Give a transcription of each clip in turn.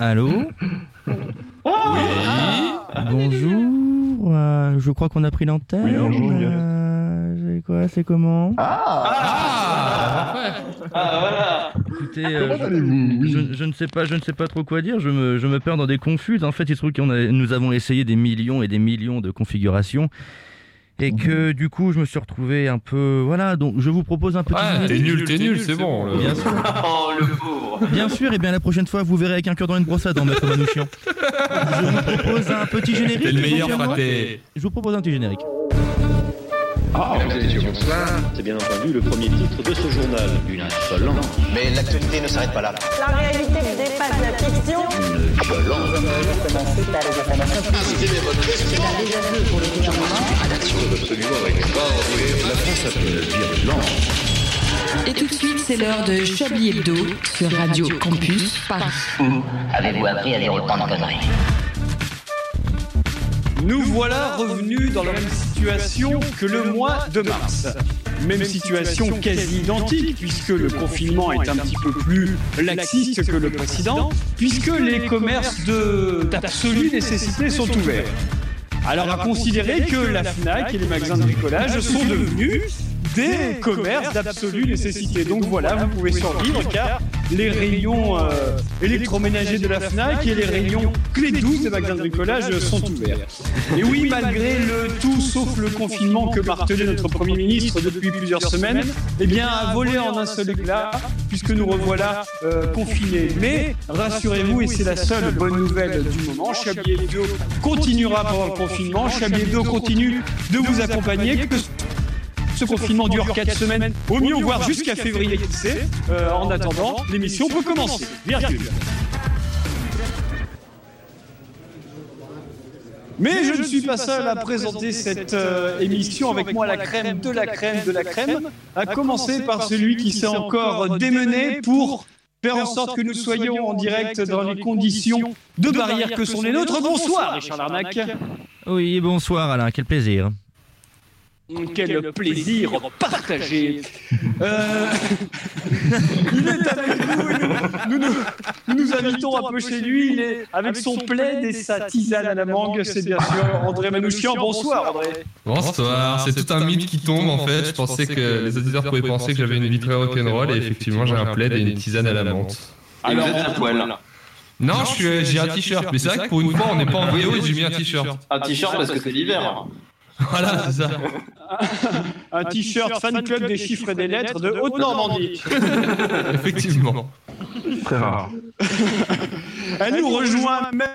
Allô Bonjour. euh, je crois qu'on a pris l'antenne. Oui, bonjour. Euh, c'est quoi C'est comment Ah Écoutez, euh, Comment allez-vous Oui. je, je ne sais pas, je ne sais pas trop quoi dire. Je me, je me perds dans des confus. En fait, il se trouve que nous avons essayé des millions et des millions de configurations. Et que du coup, je me suis retrouvé un peu. Voilà, donc je vous propose un petit. Ouais, t'es nul, t'es nul, c'est bon. Bien sûr. Oh, le pauvre Bien sûr, et bien la prochaine fois, vous verrez avec un cœur dans une brosse à dents, maître Manouchian. Je vous propose un petit générique. Le meilleur fraté. Je vous propose un petit générique. Messieurs, bonsoir. C'est bien entendu le premier titre de ce journal. Une insolence, Mais l'actualité ne s'arrête pas là. La réalité dépasse la fiction. une violence. Et tout de suite, c'est l'heure de Chablis Hebdo sur Radio Campus Paris. Avez-vous appris à lire autant de conneries? Nous voilà revenus dans la même situation que le mois de mars. Même situation quasi identique puisque le confinement est un petit peu plus laxiste que le précédent, puisque les commerces d'absolue nécessité sont ouverts. Alors à considérer que la FNAC et les magasins de bricolage sont devenus des commerces d'absolue nécessité. Donc voilà, vous pouvez survivre car les rayons euh, électroménagers de la FNAC et les rayons clés douces des magasins de bricolage sont ouverts. Et oui, malgré le tout sauf le confinement que martelait notre Premier ministre depuis plusieurs semaines, eh bien a volé en un seul éclat puisque nous revoilà euh, confinés. Mais rassurez-vous, et c'est la seule bonne nouvelle du moment, Chablis Hebdo continuera pendant le confinement. Chablis Hebdo continue de vous accompagner. Confinement dure 4 semaines, au mieux voire jusqu'à février, qui sait. Euh, en attendant, l'émission peut commencer. Virgule. Mais je ne suis pas seul à présenter cette euh, émission avec moi la crème de la crème de la crème, à commencer par celui qui s'est encore démené pour faire en sorte que nous soyons en direct dans les conditions de barrière que sont les nôtres. Bonsoir Richard Larnac. Oui, bonsoir Alain, quel plaisir. Quel plaisir partagé. Euh, il est avec nous nous, nous, nous- nous nous invitons un peu chez lui. Il est avec son plaid et sa tisane à la mangue. C'est bien sûr André Manouchian. Bonsoir André. Bonsoir, c'est tout un mythe qui tombe en fait. Je pensais que les auditeurs pouvaient penser que j'avais une vie très rock'n'roll et effectivement j'ai un plaid et une tisane à la menthe. Et vous êtes à poil. Non, je suis- j'ai un t-shirt, mais c'est vrai que pour une fois on n'est pas en vidéo et j'ai mis un t-shirt. Un t-shirt parce que c'est l'hiver. Voilà, c'est ça. Un t-shirt fan club des chiffres et des lettres de Haute-Normandie. Effectivement. Très rare. Elle nous rejoint même.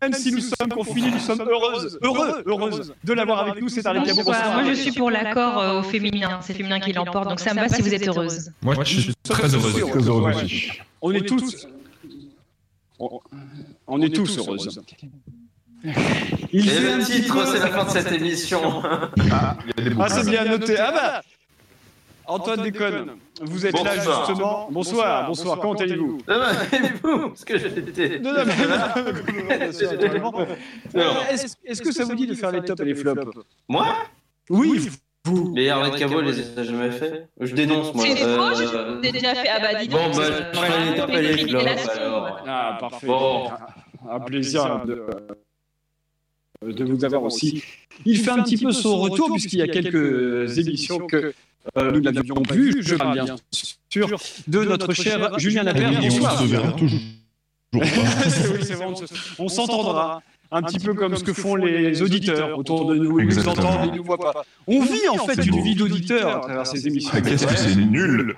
Même si nous sommes confinés, nous sommes heureuses, heureux, heureuses de l'avoir avec nous. C'est Cabot. Bonsoir, moi je suis pour l'accord euh, au féminin, c'est féminin qui l'emporte, donc ça me va si vous êtes heureuse. Moi je suis très heureuse. Très heureux aussi. On est tous. On, on est tous heureuses. Il Et fait un le petit titre, c'est la fin de cette émission. Il y a des Ah, c'est bien noté. Ah bah Antoine déconne. Vous êtes là Bonsoir. justement. Bonsoir, bonsoir. Comment allez-vous Demain, Parce que j'étais. Non, non, mais- Est-ce que ça vous dit de faire les tops et les flops Moi Oui, vous. Mais Arlette Cabot, les a jamais fait. Je dénonce, moi. C'est Euh, j'ai déjà fait. Ah bah dis Bon, donc. bah, euh, je ferai les tops et les flops alors. Ah, parfait. Bon. Un plaisir de, de vous avoir aussi. Il fait un petit peu son retour, puisqu'il y a quelques émissions que euh, nous n'avions pas vues. Je parle bien sûr de notre cher Julien on Bonsoir. se verra toujours. oui, c'est vrai, on se- on s'entendra. Un petit peu comme ce que font les auditeurs autour de nous. Ils nous entendent, ils nous voient pas. On vit en fait une vie d'auditeur à travers ces émissions. Qu'est-ce que c'est nul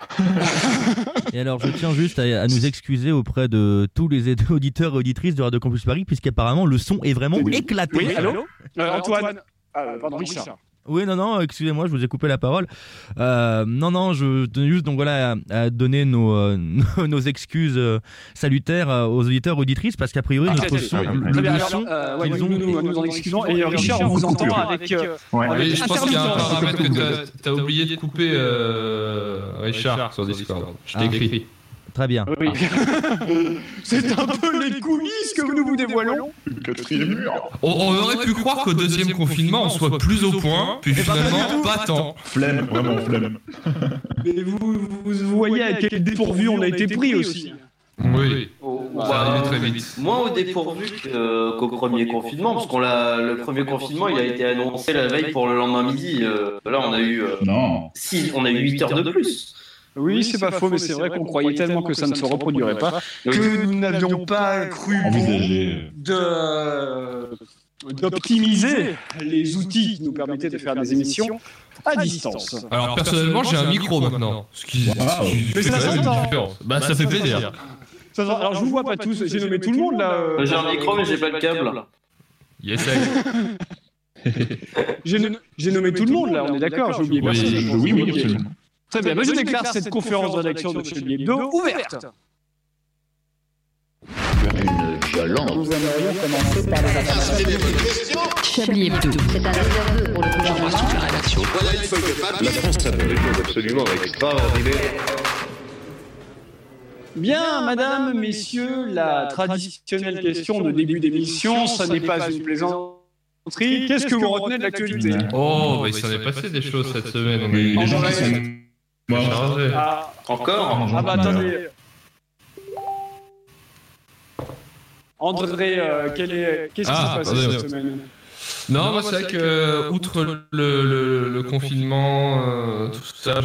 Et alors, je tiens juste à, à nous excuser auprès de tous les auditeurs et auditrices de Radio Campus Paris, puisqu'apparemment le son est vraiment Oui. éclaté. Oui, allô Euh, Antoine. Ah, pardon, Richard. Oui, non, non, excusez-moi, je vous ai coupé la parole. Euh, non, non, je tenais juste donc voilà à, à donner nos, euh, nos excuses euh, salutaires euh, aux auditeurs et auditrices parce qu'a priori Ah, notre son, le, alors, son, euh, ouais, ils nous, ont- nous, nous en excusons. Et euh, Richard, on vous entend avec. euh, Ouais. avec Oui, je pense qu'il y a un paramètre que t'as- t'as oublié de couper euh, Richard sur Discord. Je t'ai Ah. Très bien. Oui. C'est un peu les coulisses que nous vous dévoilons. Le quatrième mur. On, on aurait pu croire qu'au deuxième confinement on soit plus au point, puis finalement pas tant. Flemme, vraiment flemme. Mais vous, vous voyez à quel dépourvu on a été pris aussi. Oui. Bah, arrivait très vite. Moins au dépourvu que- qu'au premier confinement, parce qu'on l'a, le premier confinement, il a été annoncé la veille pour le lendemain midi. Euh, là, on a eu, euh, Non. six- on a eu 8 heures de plus. Oui, c'est pas faux, mais c'est vrai qu'on croyait tellement que ça ne se reproduirait pas que nous n'avions pas cru Envisager. de d'optimiser les outils qui nous permettaient de faire des émissions à distance. Alors personnellement, j'ai un micro maintenant. Ce qui, Wow. ce qui Mais fait ça s'entend. différence. Bah, ça fait plaisir. Alors je vous vois pas tous, j'ai nommé tout le monde là. euh, J'ai un micro, mais j'ai pas le câble. Yes, J'ai no- j'ai nommé tout le monde là, on est d'accord, j'ai oublié Oui, personne. Oui, oui, absolument. Très bien, je déclare cette conférence de rédaction de Chablis Hebdo ouverte. Une violence. Nous aimerions commencer par les informations. Chablis Hebdo. C'est un désaveu pour le gouvernement. La France a fait des choses absolument extraordinaires. Bien, madame, messieurs, la traditionnelle question de début d'émission, ça n'est pas une plaisanterie. Qu'est-ce que vous retenez de l'actualité? Oh, bah, il s'en est passé des choses cette semaine. Ah, Encore ah bah attendez. André, euh, quel est- qu'est-ce qui Ah, s'est passé cette semaine Non, moi c'est vrai que outre le, le- le confinement, euh, tout ça,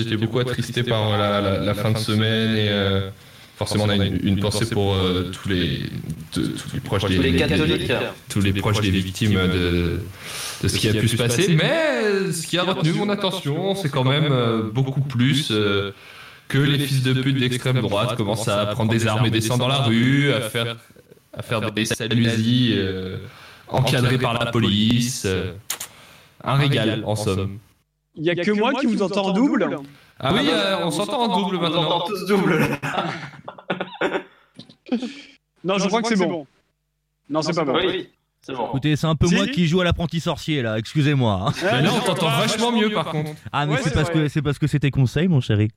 été beaucoup attristé par la, la- la fin de semaine et euh, forcément on a une, une pensée pour euh, tous les de- tous les proches des, Les des- catholiques. tous les proches des victimes de, de ce qui a pu se passer. Mais ce qui a retenu mon attention, c'est quand même euh, beaucoup plus euh, que les fils de pute d'extrême droite commencent à prendre des armes et descendre dans la rue, à faire à faire des salusies euh, encadrés par la police. euh, un régal, en somme. Il n'y a que moi qui vous entends en double Ah oui, euh, on s'entend en double On entend maintenant. tous double. Non, je crois que c'est bon. Non, c'est pas bon. Oui, c'est bon. Écoutez, c'est un peu Si. moi qui joue à l'apprenti sorcier là, excusez-moi. hein. Mais là, on t'entend vachement mieux par contre. Ah, mais Ouais, c'est parce que c'est parce que c'était conseil, mon chéri.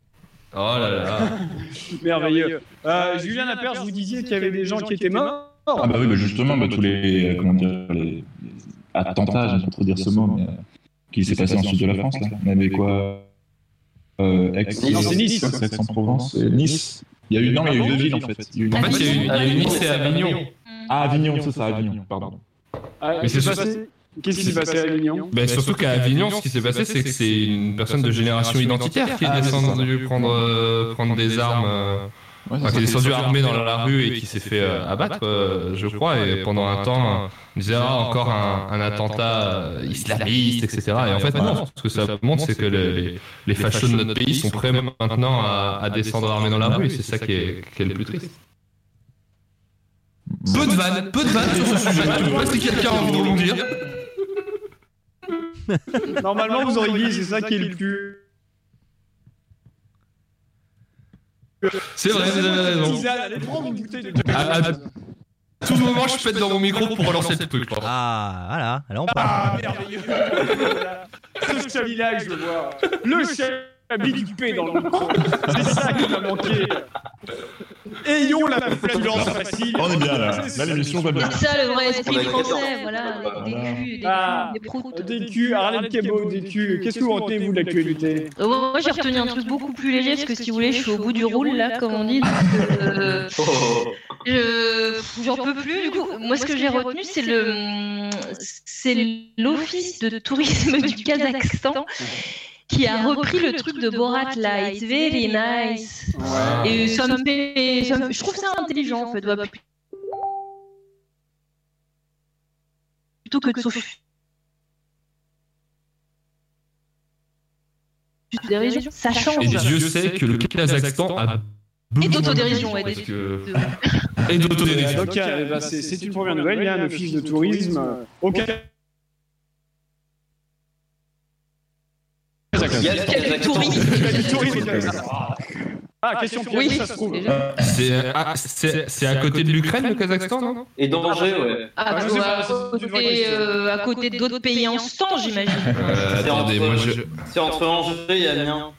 Oh là là. Merveilleux. Euh, Julien Laperche, vous disiez qu'il y avait des gens qui étaient morts. Ah bah oui, bah justement, bah, tous les, euh, comment dire, les les attentats, j'aime pas trop dire ce mot, mais euh, qui s'est passé en sud de la France, là. On avait quoi? Euh, Aix, Non, c'est Nice. Aix-en-Provence, Nice. Il y a eu, non, mais il y a eu deux villes en fait. Il y a eu En une- fait, il y a eu- il y a eu Nice et Avignon. Ah, Avignon, c'est ça, Avignon, pardon. Ah, Mais c'est passé- Qu'est-ce qui s'est passé à Avignon Ben, surtout qu'à Avignon, ce qui s'est passé, c'est que c'est une personne de génération identitaire qui est Ah, ça. descendue prendre, euh, prendre des armes, euh, Ouais, enfin, qui est descendue armée dans la rue et qui s'est fait euh, abattre, euh, je crois. Et pendant un temps, on disait ah, encore un, un attentat euh, islamiste, etc. Et en fait, non. Ce que ça montre, c'est que les, les fachos de notre pays sont prêts maintenant à, à descendre armés dans la rue. Et c'est ça qui est, qui est le plus triste. Peu de vannes, peu de vannes sur ce sujet. Je sais pas si quelqu'un a envie de rebondir. Normalement, vous auriez dit, c'est ça qui est le plus. C'est vrai, vous avez raison. Tisane, allez prendre une bouteille de À, à tout moment, je pète dans mon micro pour relancer le truc. Ah, voilà, là on parle. Ah, merveilleux. Ce chablis-là, je le vois. Le chablis P dans le micro. C'est ça qui m'a manqué. Ayons la flatulence facile. On est bien là. C'est Là, ça. l'émission va bien. C'est ça le vrai esprit français, voilà, des, culs, des, Ah, des proutes. Des culs, Arlène Cabot, des culs. Qu'est-ce que vous retenez, vous, de l'actualité Euh, moi j'ai retenu un truc beaucoup plus léger parce que si vous voulez, je suis au bout du roule là, comme on dit. euh, Oh. je j'en peux plus. Du coup, moi ce que j'ai retenu, c'est le c'est l'office de tourisme du Kazakhstan qui a repris le truc de Borat là. It's very nice. Et ça me fait, ça me- je trouve ça intelligent en fait. ouais, Plutôt que de s'offusquer dérision, ça change. Et Dieu sait que le Kazakhstan a Et d'autodérision, ouais, des- que- Et d'autodérision. Donc, euh, bah, c'est une première nouvelle. Il y a un office de tourisme euh, au Kazakhstan. Il y a le tourisme Kazakhstan. Ah, question Oui, ça se trouve. déjà. C'est ah, c'est- c'est à côté de l'Ukraine, le Kazakhstan, non Et danger, ouais. Ah, Ah, à côté, question. euh, à côté d'autres pays en temps, j'imagine. Euh, Attendez, moi je. C'est entre Angers et Amiens.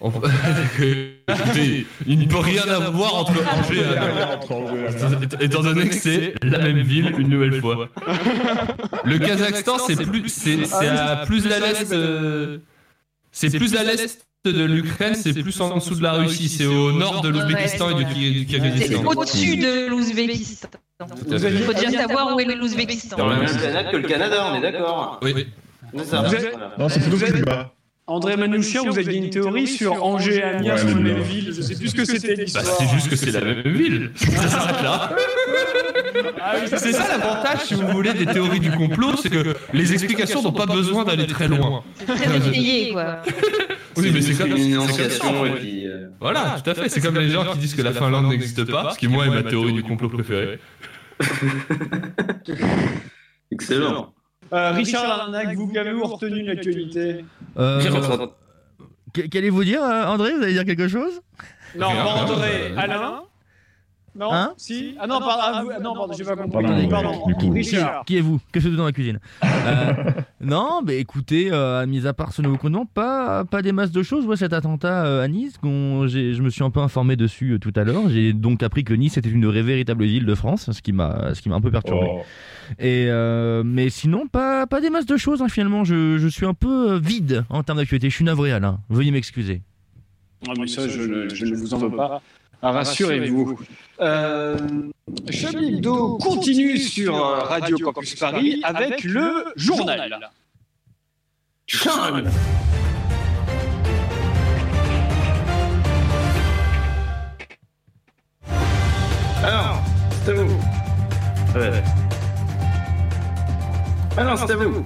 Écoutez, il ne peut rien avoir entre Angers et Amiens. Étant- donné que c'est la même ville une nouvelle fois. Le Kazakhstan, c'est plus, c'est c'est à plus à l'est. C'est plus à l'est de l'Ukraine, c'est plus en dessous de la Russie, c'est au nord de l'Ouzbékistan et du, du C'est Kyrgyzstan. au-dessus de l'Ouzbékistan. Il faut déjà savoir où est l'Ouzbékistan. Dans la même planète que le Canada, on est d'accord. Oui. C'est ça. Non, c'est avez- Cuba. André Manouchian, vous aviez une théorie sur Angers, Amiens, Ouais. Belleville. Je sais plus ce que c'était Bah, l'histoire. c'est juste que c'est la même ville. Ça s'arrête là. Ah oui, C'est ça l'avantage, si vous voulez, des théories du complot, c'est que les explications n'ont pas besoin d'aller très loin. C'est très étayé, quoi. Oui, mais c'est comme, une énonciation et puis. euh, Voilà, tout à fait. C'est comme les gens qui disent que la Finlande n'existe pas, ce qui, moi, est ma théorie du complot préférée. Excellent. Euh, Richard Larnac, vous qu'avez-vous retenu de l'actualité. Euh, Qu'allez-vous dire, euh, André Vous allez dire quelque chose? Non, pas André. euh, Alain Non Hein Si Ah non, pardon, ah, vous- ah non, pardon, j'ai pas compris. Pardon, Pardon, coup. Richard. Qui êtes-vous? Que faites-vous dans la cuisine? Euh, Non, mais écoutez, euh, mis à part ce nouveau contenant, pas, pas des masses de choses. Ouais, cet attentat euh, à Nice, je me suis un peu informé dessus euh, tout à l'heure. J'ai donc appris que Nice était une vraie véritable ville de France, ce qui m'a ce qui m'a un peu perturbé. Oh. Et euh, mais sinon, pas, pas des masses de choses hein, finalement. Je, je suis un peu euh, vide en termes d'actualité. Je suis navré, Alain. Veuillez m'excuser. Ah, mais ça, je ne vous en veux pas. Ah, Rassurez-vous. Euh, continue sur euh, Radio Campus Paris avec le journal. Charles. Alors, c'est à vous. Alors, c'est à vous.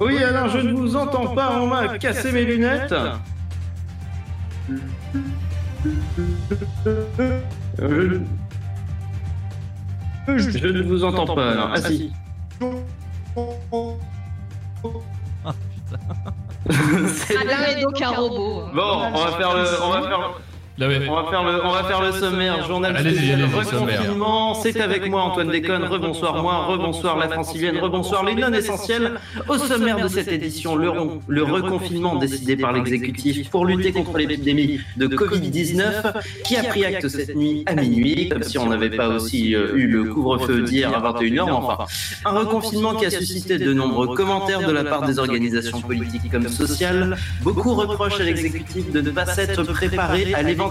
Oui, alors je ne vous entends pas, on m'a cassé mes lunettes. Euh, Je, je ne vous entends pas, alors. Ah si. C'est- Alain est donc un robot. Bon, on va faire le, on va faire, Là, ouais. on va faire le, on va faire le sommaire. Journal spécial reconfinement. C'est avec moi Antoine Déconne. Rebonsoir moi, rebonsoir la francilienne, rebonsoir les non essentiels. Au sommaire de cette édition, le, le reconfinement décidé par l'exécutif pour lutter contre l'épidémie de Covid-19 qui a pris acte cette nuit à minuit, comme si on n'avait pas aussi euh, eu le couvre-feu d'hier à 21h. mais Enfin, un reconfinement qui a suscité de nombreux commentaires de la part des organisations politiques comme sociales. Beaucoup reprochent à l'exécutif de ne pas s'être préparé à l'éventualité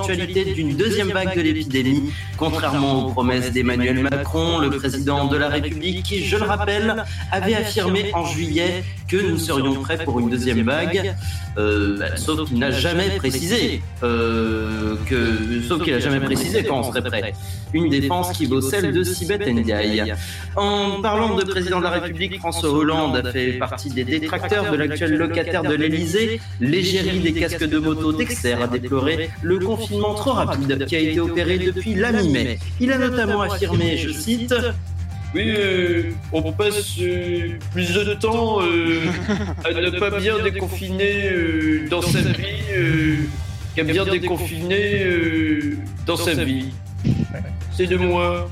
d'une deuxième vague de l'épidémie, contrairement aux promesses d'Emmanuel Macron, le président de la République, qui, je le rappelle, avait affirmé en juillet que nous serions prêts pour une deuxième vague, euh, bah, sauf qu'il n'a jamais précisé euh, que, sauf qu'il n'a jamais précisé quand on serait prêt. Une défense qui vaut celle de Sibeth Ndiaye. En parlant de président de la République, François Hollande a fait partie des détracteurs de l'actuel locataire de l'Elysée. L'égérie des casques de moto Dexter a déploré le confinement trop rapide qui a été opéré depuis la mi-mai. Il a notamment affirmé, je cite, oui, euh, on passe euh, plus de temps euh, à ne pas bien déconfiner dans sa vie qu'à bien déconfiner dans sa vie. C'est de moi.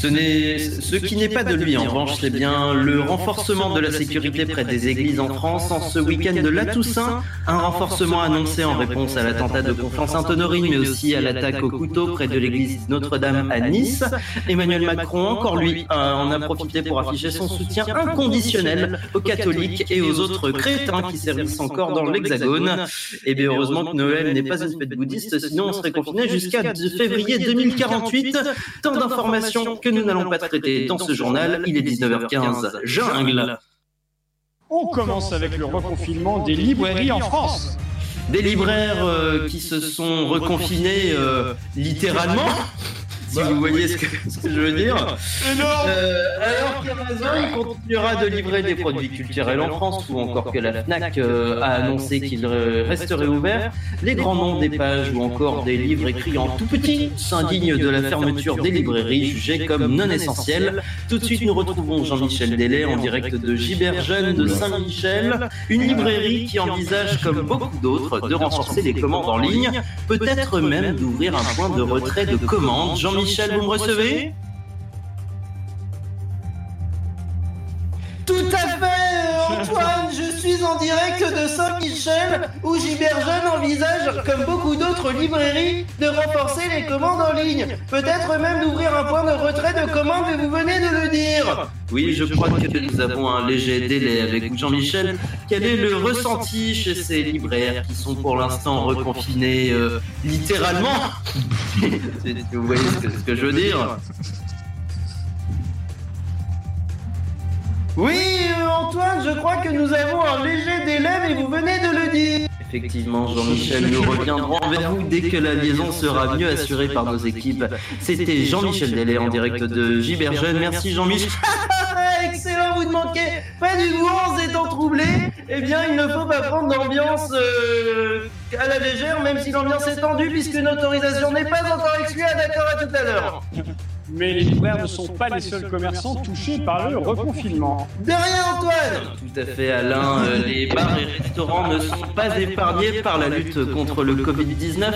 Ce, qui n'est pas de lui, en revanche, c'est bien le renforcement de la sécurité près des églises en France en ce week-end de la Toussaint. Un renforcement annoncé en réponse à l'attentat de Conflans-Sainte-Honorine, mais aussi à l'attaque au couteau près de l'église Notre-Dame à Nice. Emmanuel Macron, encore lui, euh, en a profité pour afficher son soutien inconditionnel aux catholiques et aux autres crétins qui servissent encore dans l'Hexagone. Et bien heureusement que Noël n'est pas une fête bouddhiste, sinon on serait confiné jusqu'à février 2048. Tant d'informations que nous n'allons pas traiter dans ce journal. Il est 19h15. Jungle. On commence avec le reconfinement des librairies en France. Des libraires euh, qui se sont reconfinés euh, littéralement. Si vous voyez ce que, ce que je veux dire. Euh, alors qu'Amazon continuera de livrer des produits culturels en France ou encore que la FNAC euh, a annoncé qu'il resterait ouvert, les grands noms des pages ou encore des livres écrits en tout petit s'indignent de la fermeture des librairies jugées comme non essentielles. Tout de suite, nous retrouvons Jean-Michel Delay en direct de Gibert Jeune de Saint-Michel, une librairie qui envisage, comme beaucoup d'autres, de renforcer les commandes en ligne, peut-être même d'ouvrir un point de retrait de commandes. Jean-Michel, vous me recevez? En direct de Saint-Michel, où Giberjeune envisage, comme beaucoup d'autres librairies, de renforcer les commandes en ligne. Peut-être même d'ouvrir un point de retrait de commandes, vous venez de le dire. Oui, je crois que nous avons un léger délai avec Jean-Michel. Quel est le ressenti chez ces libraires qui sont pour l'instant reconfinés euh, littéralement? Vous voyez ce que je veux dire Oui, euh, Antoine, je crois que nous avons un léger délai, mais vous venez de le dire. Effectivement, Jean-Michel, nous reviendrons vers vous dès que la liaison sera mieux assurée par nos équipes. C'était Jean-Michel Delay en direct de Giberjeune. Merci Jean-Michel. Excellent, vous ne manquez pas du tout en étant troublé. Eh bien, il ne faut pas prendre l'ambiance euh, à la légère, même si l'ambiance est tendue, puisque une autorisation n'est pas encore exclue. Ah, D'accord, à tout à l'heure. Mais les libraires ne sont pas les seuls commerçants touchés par le reconfinement. De rien, Antoine Tout à fait, Alain. Euh, les bars et restaurants ne sont pas épargnés par la lutte contre le Covid-19.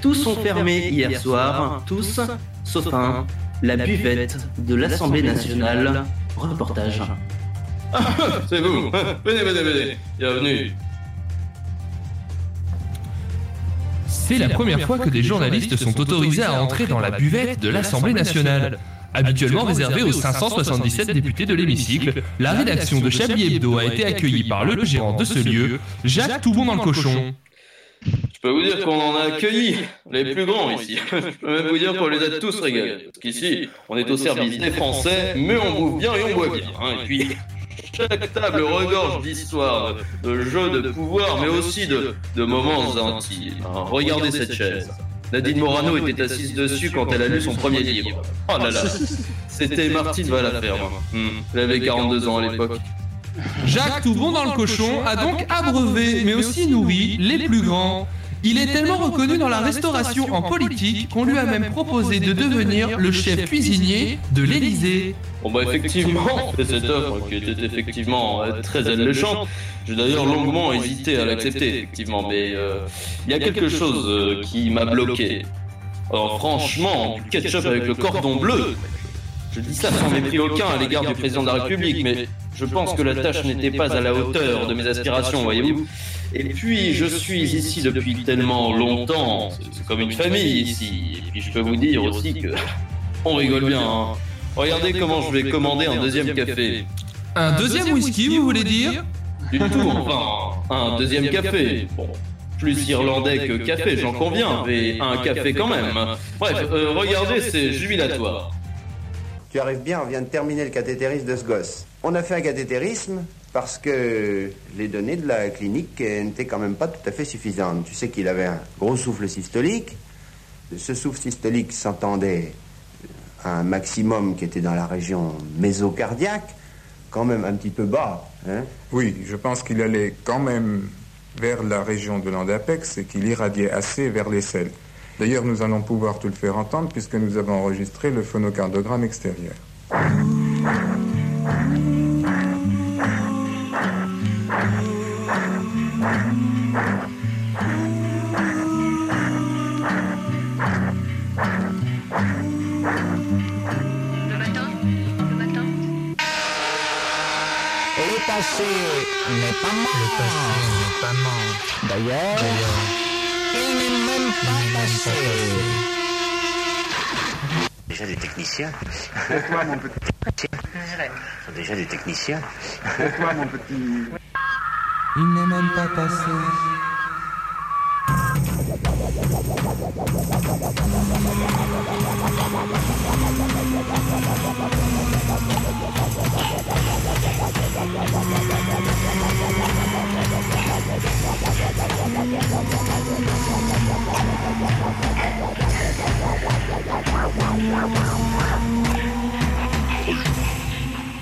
Tous sont fermés hier soir. Tous, sauf un. La buvette de l'Assemblée nationale. Reportage. C'est vous. Venez, venez, venez. Bienvenue. C'est la première fois que des journalistes sont autorisés à entrer dans la buvette de l'Assemblée nationale. Habituellement réservée aux 577 députés de l'hémicycle, la rédaction de Chablis Hebdo a été accueillie par le gérant de ce lieu, Jacques Toubon dans le cochon. Je peux vous dire qu'on en a accueilli les plus grands ici. Je peux même vous dire qu'on les a tous régalés. Parce qu'ici, on est au service des Français, mais on bouffe bien et on boit bien. hein. Et puis, chaque table regorge d'histoires, de, jeux de pouvoir, mais aussi de, de moments intimes. hein. Regardez cette chaise. Nadine Morano était assise dessus quand elle a lu son premier livre. Oh là là, c'était Martine Valaferme. Hmm. Elle avait 42 ans à l'époque. Jacques Toubon dans le cochon a donc abreuvé, mais aussi nourri, les plus grands. Il est tellement reconnu dans la restauration en politique qu'on lui a même proposé de devenir le chef cuisinier de l'Élysée. Bon bah effectivement, cette offre qui était effectivement euh, très alléchante. J'ai d'ailleurs longuement hésité à l'accepter, effectivement, mais euh, il y a quelque chose euh, qui m'a bloqué. Alors franchement, du ketchup avec le cordon bleu, je dis ça sans mépris aucun à l'égard du président de la République, mais je pense que la tâche n'était pas à la hauteur de mes aspirations, voyez-vous. Et puis, je suis ici depuis tellement longtemps, c'est- comme une famille ici. Et puis, je peux vous dire aussi que on rigole bien. hein. Regardez comment je vais commander un deuxième café. Un deuxième whisky, vous voulez dire Du tout, enfin, un deuxième café. Bon, plus irlandais que café, j'en conviens, mais un café quand même. Bref, euh, regardez, c'est jubilatoire. Tu arrives bien, on vient de terminer le cathétérisme de ce gosse. On a fait un cathétérisme parce que les données de la clinique euh, n'étaient quand même pas tout à fait suffisantes. Tu sais qu'il avait un gros souffle systolique. Ce souffle systolique s'entendait à un maximum qui était dans la région mésocardiaque, quand même un petit peu bas. Hein Oui, je pense qu'il allait quand même vers la région de l'endapex et qu'il irradiait assez vers les selles. D'ailleurs, nous allons pouvoir te le faire entendre puisque nous avons enregistré le phonocardiogramme extérieur. Passé n'est pas mort. Le passé n'est pas mort. D'ailleurs, il n'est même pas passé. Déjà des techniciens. Pourquoi, mon petit sont déjà des techniciens. Pourquoi, mon petit Il n'est même pas passé.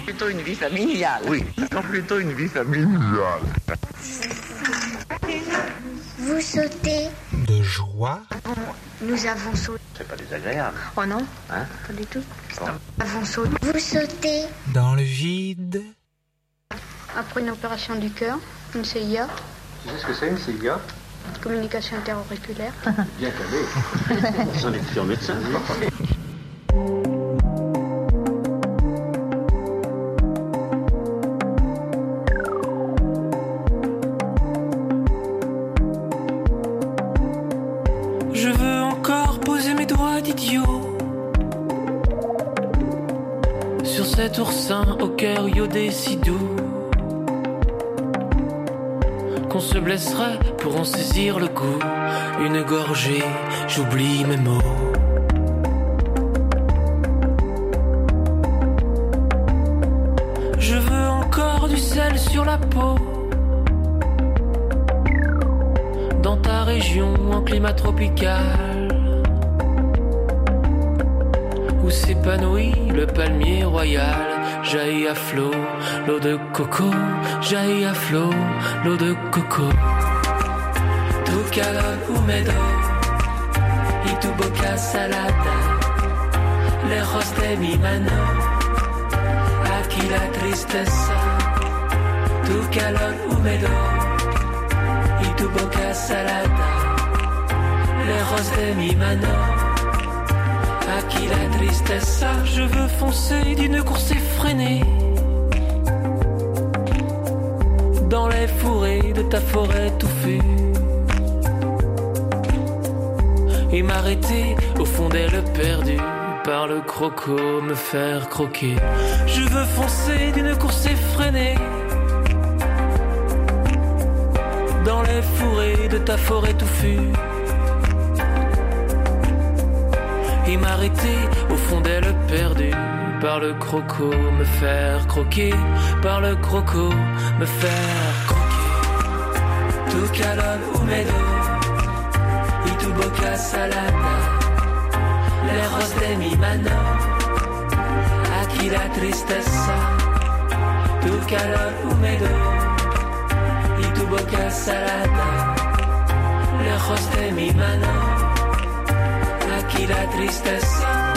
Plutôt une vie familiale. Oui. Non, plutôt une vie familiale. Vous sautez. De joie Nous avons sauté. C'est pas désagréable. Oh non, Hein pas du tout. Nous avons sauté. Vous sautez. dans le vide après une opération du cœur, une CIA. Tu sais ce que c'est une CIA Communication interauriculaire. Bien calé. Vous en êtes sûr médecin. Je veux encore poser mes doigts d'idiot sur cet oursin au cœur iodé si doux qu'on se blesserait pour en saisir le goût. Une gorgée, j'oublie mes mots. Je veux encore du sel sur la peau. Dans ta région en climat tropical. Où s'épanouit le palmier royal. Jaillit à flot l'eau de coco. Jaillit à flot l'eau de coco. Tu calor húmedo y tu boca salada. Lejos de mi mano, aquí la tristeza. Tu calor húmedo y tu boca salada. Lejos de mi mano, aquí la tristeza. Je veux foncer d'une course effrénée. Dans les fourrés de ta forêt touffue et m'arrêter au fond d'elle perdue par le croco, me faire croquer. Je veux foncer d'une course effrénée dans les fourrés de ta forêt touffue m'arrêter. Au fond d'elle perdue par le croco, me faire croquer par le croco, me faire croquer. Tu calor húmedo y tu boca salada, lejos de mi mano, aquí la tristeza, tu calor húmedo y tu boca salada, lejos de mi mano, aquí la tristeza.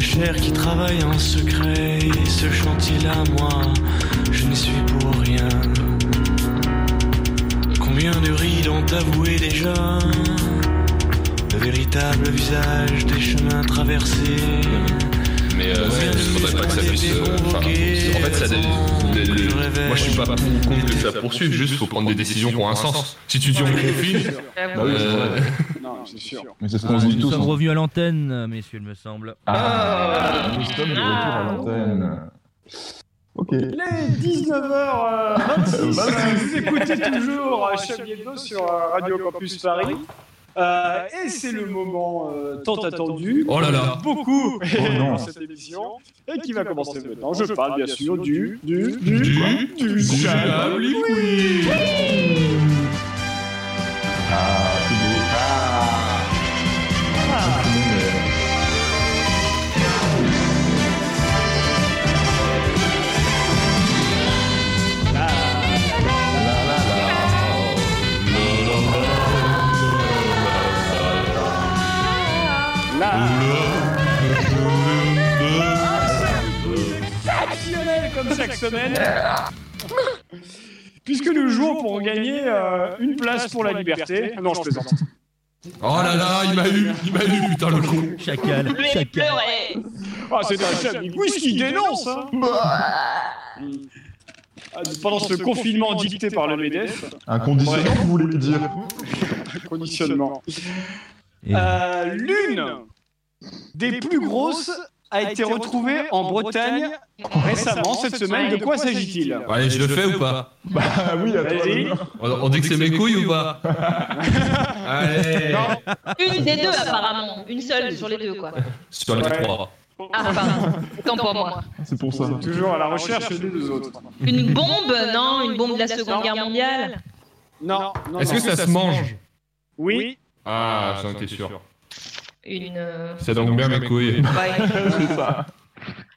Chair qui travaille en secret, et ce chantier-là, moi, je n'y suis pour rien. Combien de rides ont avoué déjà le véritable visage des chemins traversés? Mais euh, ouais, faudrait pas que ça puisse. euh, en fait, ça. les- les- les- moi, je suis pas contre que ça poursuive, juste faut prendre des décisions pour un sens. Si tu dis on confine. Bah oui, c'est euh, c'est sûr. Mais c'est ce qu'on se dit Nous tous. sommes hein. revenus à l'antenne, messieurs, il me semble. Ah, nous sommes de retour à l'antenne. Ok. Les 19h26, Vingt-six. vous écoutez toujours euh, Chablis Hebdo sur euh, Radio Campus Paris. Euh, et c'est le moment euh, tant attendu. Oh là là. Beaucoup non. dans cette émission. Et qui va commencer maintenant. Je parle bien sûr du. Du. Du. Du- quoi du Chablis Quiz. Ah, semaine. Puisque nous jouons pour gagner euh, une place pour la liberté. Non, je plaisante. Oh là là, il m'a eu, il m'a eu, putain le con. Chacal, chacal. Ah, c'est un Chablis Quiz qui dénonce. hein. Ah, Pendant ce confinement dicté par le MEDEF. Un conditionnement, vous voulez dire Conditionnement. Euh, L'une des plus grosses a été retrouvée en Bretagne récemment, cette semaine. De quoi s'agit-il Allez, je le fais ou pas Bah oui, Vas-y. on, dit que c'est mes couilles ou pas Allez Une des deux, apparemment. Une seule sur les deux, quoi. Sur les trois. Ah, pardon. Autant pour moi. C'est pour ça. Toujours à la recherche des deux autres. Une bombe Non, une bombe de la Seconde Guerre mondiale Non. non, Est-ce que ça se mange Oui. Ah, j'en étais sûr. Une. euh, C'est donc bien mes couilles. ouais, C'est ça.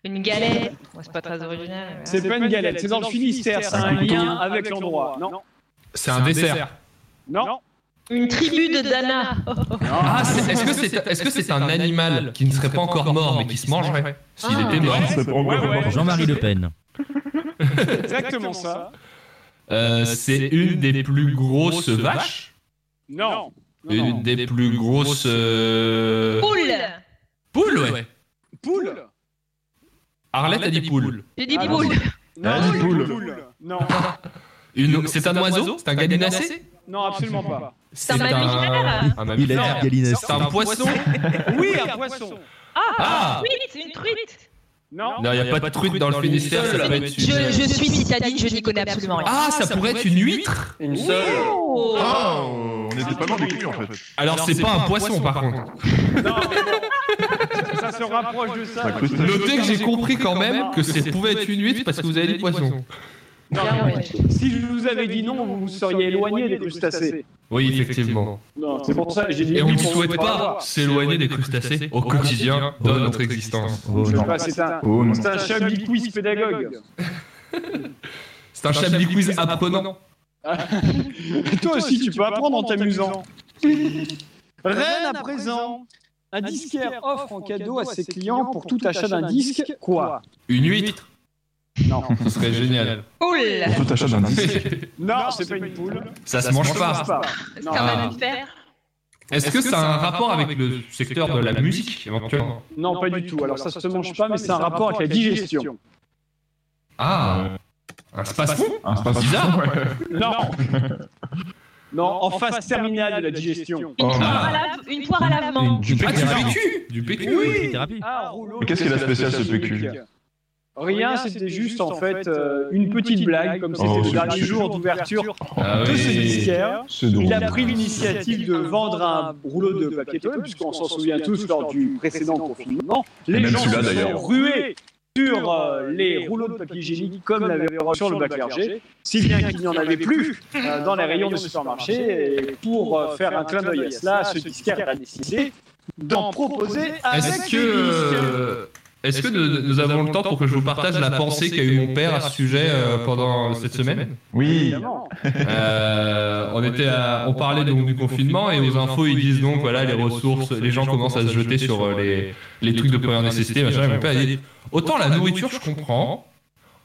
une galette Ouais, C'est pas très original. mais C'est pas une galette, c'est dans le Finistère, c'est un lien avec l'endroit. Non. C'est un dessert. Non. Une tribu de Dana Ah, c'est- est-ce que c'est est-ce que c'est un animal qui ne serait pas encore mort mais qui se mangerait s'il Ah. était mort. Jean-Marie Le Pen. Exactement ça. Euh, C'est une des plus grosses vaches. Non. Non, non. Une des plus grosses. euh, Poule Poules, ouais. Poule Arlette a dit poule. J'ai dit Ah, poule Non, Ah, poule. poule. Non. Une- C'est un oiseau C'est un gallinacé Non, absolument pas. C'est un mammifère un. Il a dit Galinacé. C'est un poisson Oui, un poisson. Ah, Ah. une truite, c'est une truite Non. Il n'y a, pas de truite dans le Finistère, ça peut être je, une... je suis citadine, je n'y connais absolument rien. Ah, ça pourrait être une huître Une seule. Oh. Oh, on était pas loin cul en fait. Alors c'est pas un poisson par contre. Non, mais bon. Ça se rapproche de ça. Notez que j'ai compris quand même que ça pouvait être une huître parce que vous avez dit poisson. Non, mais si je vous avais dit non, vous vous seriez éloigné des crustacés. Oui, effectivement. Non, c'est pour ça que j'ai dit Et on ne souhaite pas s'éloigner des crustacés au quotidien de notre existence. Oh Je sais non. pas, c'est un, Oh non. c'est un Chablis quiz pédagogue. C'est un chablis quiz apprenant. Toi aussi, tu peux apprendre en t'amusant. Rennes à présent. Un disquaire offre en cadeau à ses clients pour tout achat d'un disque quoi? Une huître Non. Ce serait génial. Poule Pour tout achat d'un disque. Non, c'est pas une poule. Ça se mange Ça pas. mammifère Est-ce que ça a un rapport avec le secteur de la musique éventuellement Non, pas du tout. Alors ça se mange pas, mais c'est un rapport avec la digestion. Ah Un space-fond Un space Bizarre. ouais. Non. Non, en phase terminale de la digestion. Une Oh. poire à lave- Une poire à lavement Du Ah, du. PQ Du PQ Oui. Ah, Mais qu'est-ce qu'il a spécial, ce PQ? Rien, c'était juste en fait euh, une petite blague, comme c'était le dernier jour d'ouverture Ah de ce oui. disquaire. Il a pris l'initiative de vendre un rouleau de papier toilette, puisqu'on s'en souvient tous lors du précédent confinement. Les même gens celui-là, se sont d'ailleurs. rués sur euh, les rouleaux de papier hygiénique comme l'avait reçu sur le bac clergé, si bien qu'il n'y en avait plus euh, dans les rayons des supermarchés. Et pour euh, faire un clin d'œil à cela, ce disquaire a décidé d'en proposer avec Est-ce que, des disques. euh, est-ce que nous, nous avons le temps pour que je vous partage la pensée qu'a eu mon père à ce sujet euh, pendant cette semaine Oui. Euh, on était à- on parlait donc du confinement et aux infos ils disent donc voilà les ressources, les gens commencent à se jeter sur euh, les, les trucs de première nécessité. Machin. Et Mon père a dit autant la nourriture je comprends,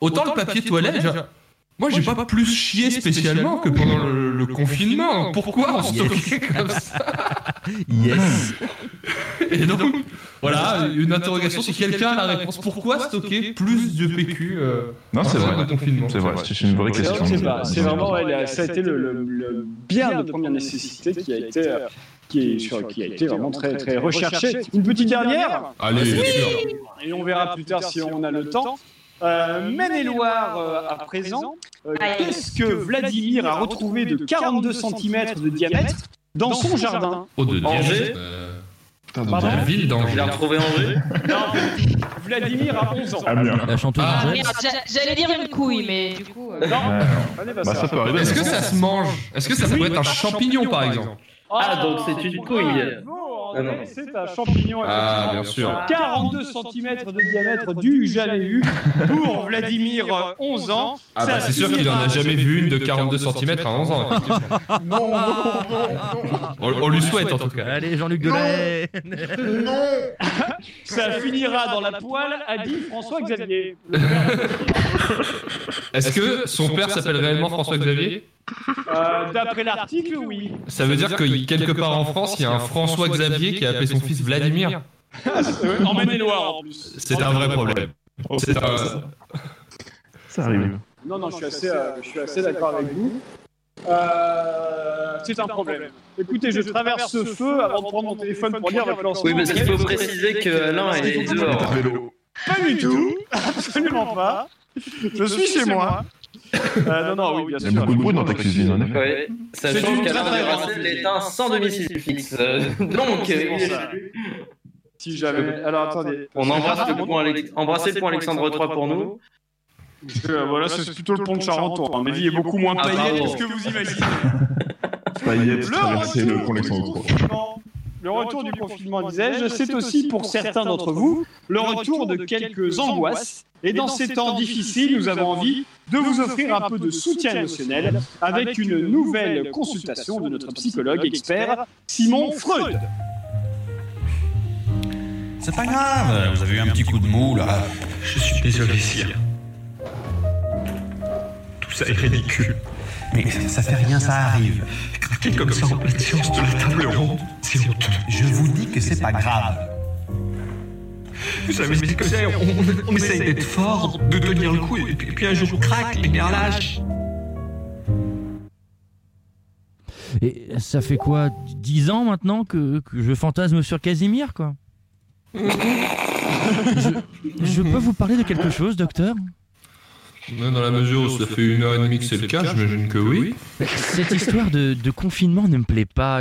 autant le papier toilette. moi j'ai pas plus chié spécialement que pendant le, le confinement. Pourquoi on stockait comme ça Yes. Et donc voilà une interrogation si quelqu'un a la réponse. Pourquoi stocker plus de PQ euh, Non, c'est pendant vrai. le confinement C'est vrai, c'est une vraie question. c'est vraiment, ça a été le, le- le bien de première nécessité qui a été, euh, qui est, sur- qui a été vraiment très, très recherché. Une petite dernière, Allez, bien sûr. et on verra plus tard si on a le temps. Euh, Maine-et-Loire euh, à présent, euh, qu'est-ce que Vladimir a retrouvé de 42 cm de diamètre dans son jardin? Oh, de Angers euh, Pardon la ville Il a d'Angers. retrouvé Angers Non, Vladimir a 11 ans. Ah bien. La chanteuse Ah. J'allais dire une couille, mais du coup. euh, Non, bah, Bah, ça peut arriver. Est-ce que mais ça se mange Est-ce que ça pourrait être un champignon par exemple Ah, donc c'est une couille. Ah non. C'est un champignon. Ah, bien sûr. 42 cm de diamètre du jamais eu pour Vladimir, euh, 11 ans. Ah bah c'est sûr qu'il en a jamais vu une de 42 cm à 11 ans. effectivement. Non, non, On, on lui souhaite en tout cas. Allez, Jean-Luc Delay. Ça finira dans la poêle, a dit François Xavier. Est-ce que son père s'appelle réellement François-Xavier Euh, D'après l'article, oui. Ça veut dire que quelque part en France, il y a un François-Xavier qui a appelé son fils Vladimir. Euh, en Maine-et-Loire en plus. C'est un vrai problème. C'est un... Ça arrive. Non, non, je suis assez, euh, je suis assez d'accord avec vous. Euh, c'est un problème. Écoutez, je traverse ce feu avant de prendre mon téléphone pour lire votre lancement. Oui, parce qu'il faut préciser que Alain est dehors. Pas du tout, absolument pas. Je suis chez moi. Euh, non, non, oui, bien Il y a beaucoup de bruit dans ta cuisine, en effet. Sachant qu'Alain est un sans domicile fixe. Donc, euh. Si j'avais. Alors attendez. on embrasse le point, Alex- embrassez le point Alexandre 3 pour nous. Euh, voilà, c'est plutôt le pont de Charenton. hein. Mais il est beaucoup moins Ah, paillé bravo. que ce que vous imaginez. Le traverser le retour pont Alexandre confinement- Le retour du confinement, disais-je, c'est aussi pour certains d'entre vous le retour de quelques angoisses. Et dans ces temps difficiles, nous avons envie de vous offrir un peu de soutien émotionnel avec une nouvelle consultation de notre psychologue expert, Simon Freud. C'est pas grave, vous avez eu un petit coup de mou là. Je suis désolé, Sire. Tout ça est ridicule. Mais ça, fait rien, ça arrive. Craquer comme ça en pleine séance de la table ronde, c'est honteux. Je vous dis que c'est pas grave. Vous savez ce que c'est on, on- on essaye d'être fort, de tenir le coup, et puis, et puis un jour, crac, les nerfs lâchent. Et ça fait quoi 10 ans maintenant que, que je fantasme sur Casimir, quoi? Je, je peux vous parler de quelque chose, docteur? Dans la mesure où ça fait une heure et demie que c'est le cas, j'imagine que oui. Cette histoire de, de confinement ne me plaît pas.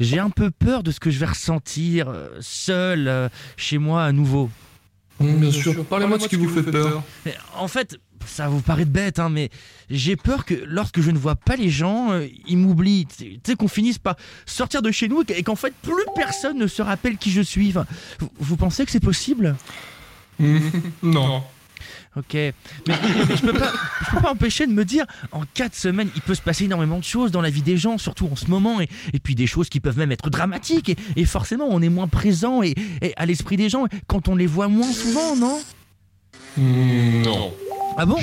J'ai un peu peur de ce que je vais ressentir euh, seul euh, chez moi à nouveau. Bien sûr, parlez-moi de ce qui vous fait peur. En fait, ça vous paraître bête, hein, mais j'ai peur que lorsque je ne vois pas les gens, euh, ils m'oublient. Tu sais- qu'on finisse par sortir de chez nous et qu'- et qu'en fait, plus personne ne se rappelle qui je suis. Enfin, vous, vous pensez que c'est possible? Non. Ok. Mais, je peux pas, je peux pas empêcher de me dire, en quatre semaines, il peut se passer énormément de choses dans la vie des gens, surtout en ce moment, et, et puis des choses qui peuvent même être dramatiques, et, et forcément, on est moins présent et, et à l'esprit des gens quand on les voit moins souvent, non? Hmm, non. Ah bon?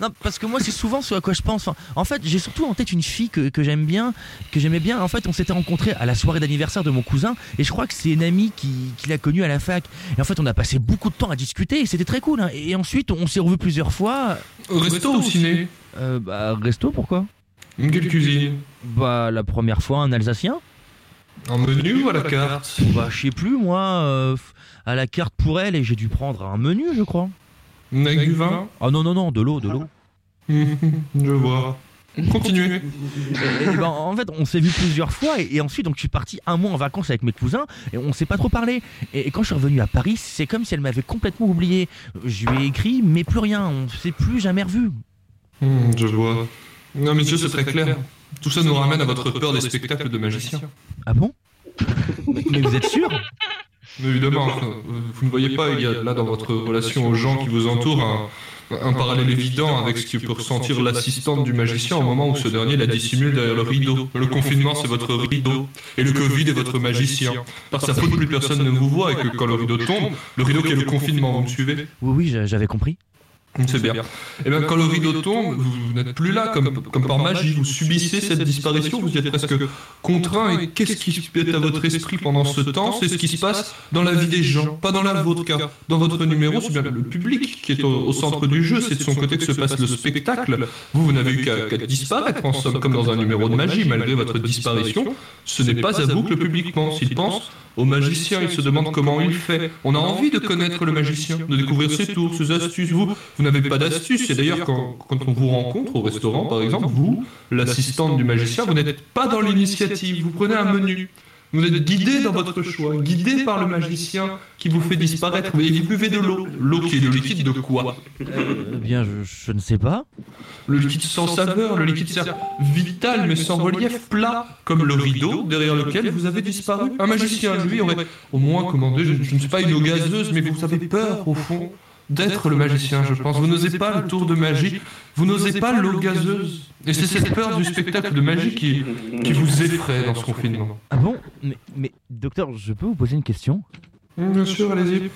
Non, parce que moi, c'est souvent ce à quoi je pense. Enfin, en fait, j'ai surtout en tête une fille que, que j'aime bien, que j'aimais bien. En fait, on s'était rencontrés à la soirée d'anniversaire de mon cousin, et je crois que c'est une amie qui, qui l'a connue à la fac. Et en fait, on a passé beaucoup de temps à discuter, et c'était très cool. hein. Et ensuite, on s'est revus plusieurs fois. Au resto ou au ciné? Euh, bah, resto, pourquoi? Quelle cuisine Bah, la première fois, un Alsacien. En menu ou à la carte? Bah, je sais plus, moi, euh, à la carte pour elle, et j'ai dû prendre un menu, je crois. Avec du vin Ah non, non, non, de l'eau, de l'eau. Je vois. Continuez. Et- et ben, en fait, on s'est vu plusieurs fois et, et ensuite, donc, je suis parti un mois en vacances avec mes cousins et on s'est pas trop parlé. Et, quand je suis revenu à Paris, c'est comme si elle m'avait complètement oublié. Je lui ai écrit, mais plus rien. On s'est plus jamais revu. Hmm, je vois. Non, messieurs, c'est très clair. Tout ça nous ramène à votre peur des spectacles de magiciens. Ah bon? Mais, vous êtes sûr? Évidemment, euh, vous ne voyez pas, il y a là dans votre relation aux gens qui vous entourent un, un parallèle évident avec ce que peut ressentir l'assistante du magicien au moment où ce dernier la dissimule derrière le rideau. Le confinement, c'est votre rideau. Et le Covid est votre magicien. Par sa faute, plus personne ne vous voit et que quand le rideau tombe, le rideau qui est le confinement, vous me suivez Oui, oui, j'a- j'avais compris. C'est bien. Et bien quand le rideau tombe, vous, n'êtes plus là comme, comme par magie, vous subissez cette disparition, vous y êtes presque contraint. et qu'est-ce qui est à votre esprit pendant ce temps C'est ce qui se passe dans la vie des gens, pas dans la vôtre, car dans votre numéro, c'est bien le public qui est au, au centre du jeu, c'est de son côté que se passe le spectacle. Vous, vous n'avez eu qu'à disparaître, en somme, comme dans un numéro de magie, malgré votre disparition. Ce n'est pas à vous que le public pense, il pense au magicien, il se demande comment il fait. On a envie de connaître le magicien, de découvrir ses tours, ses astuces. Vous, vous n'avez pas d'astuces. Et d'ailleurs, quand, quand on vous rencontre au restaurant, par exemple, vous, l'assistante du magicien, vous n'êtes pas dans l'initiative. Vous prenez un menu. Vous êtes guidé dans votre choix, guidé par le magicien qui vous fait disparaître. Et vous buvez de l'eau. L'eau qui est le liquide de quoi Eh bien, je, je ne sais pas. Le liquide sans saveur, le liquide certes vital mais sans relief, plat, comme le rideau derrière lequel vous avez disparu. Un magicien, lui, aurait au moins commandé, je, je ne suis pas une eau gazeuse, mais vous avez peur, au fond, d'être le magicien, je pense. Vous n'osez pas le tour de magie, vous n'osez pas l'eau gazeuse. Et c'est cette peur du spectacle de magie qui, qui vous effraie dans ce confinement. Ah bon mais, mais, docteur, je peux vous poser une question? Bien sûr, allez-y.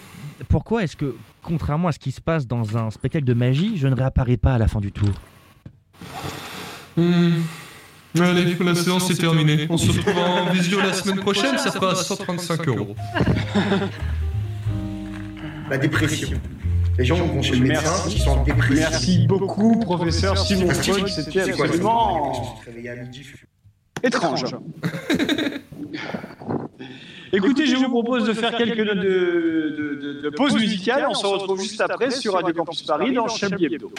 pourquoi est-ce que, contrairement à ce qui se passe dans un spectacle de magie, je ne réapparais pas à la fin du tour? Hmm. Allez, la séance est terminée. On se retrouve en visio la semaine prochaine, ça fera 135 euros. La dépression. Les gens vont chez le médecin, Merci. ils sont en dépression. Merci beaucoup, professeur Simon Fogg. C'était C'est quoi, absolument étrange. Écoutez, je vous propose de faire quelques notes de, de, de- de pause musicale. On se retrouve juste après sur Radio Campus Paris dans Chablis Hebdo.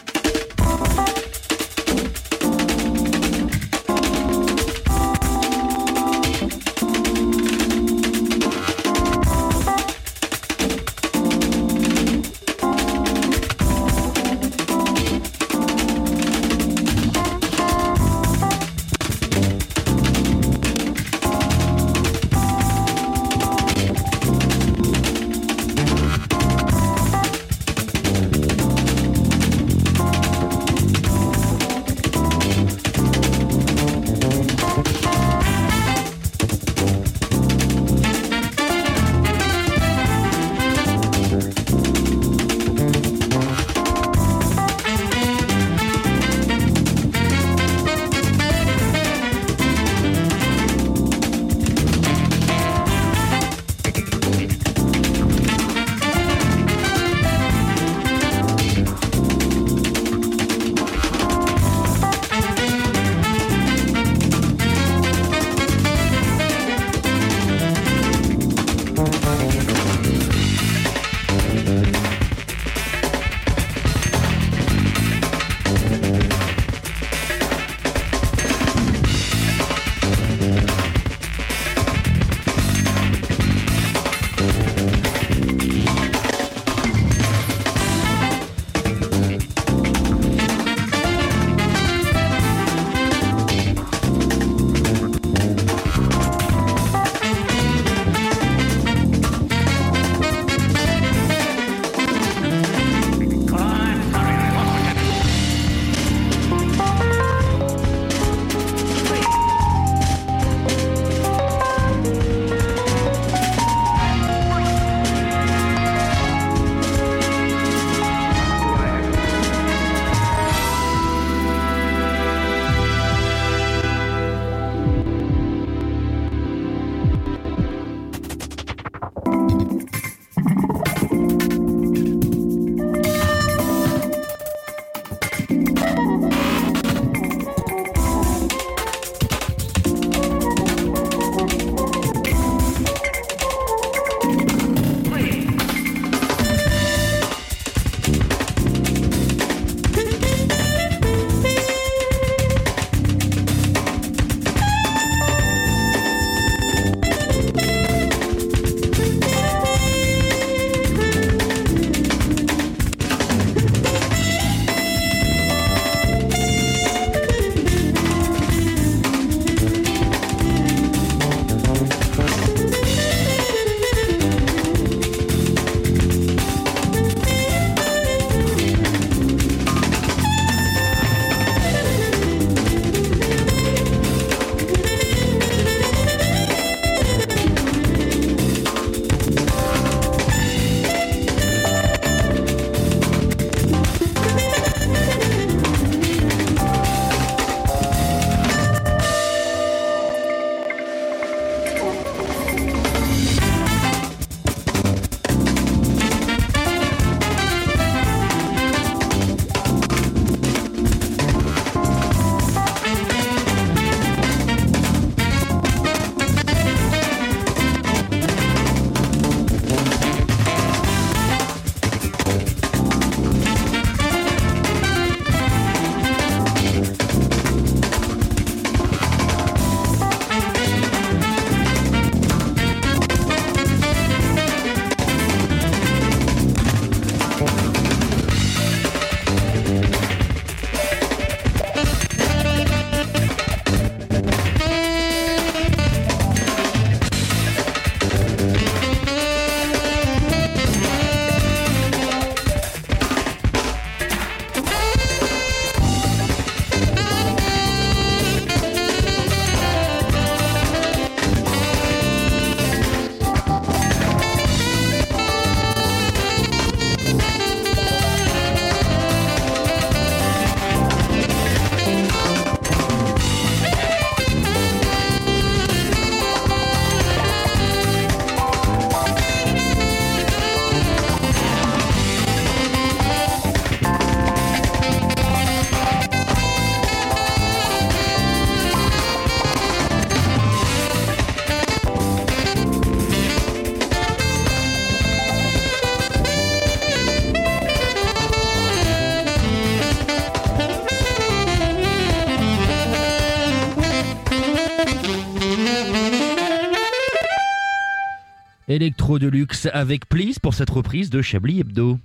Electro Deluxe avec Please pour cette reprise de Chablis Hebdo.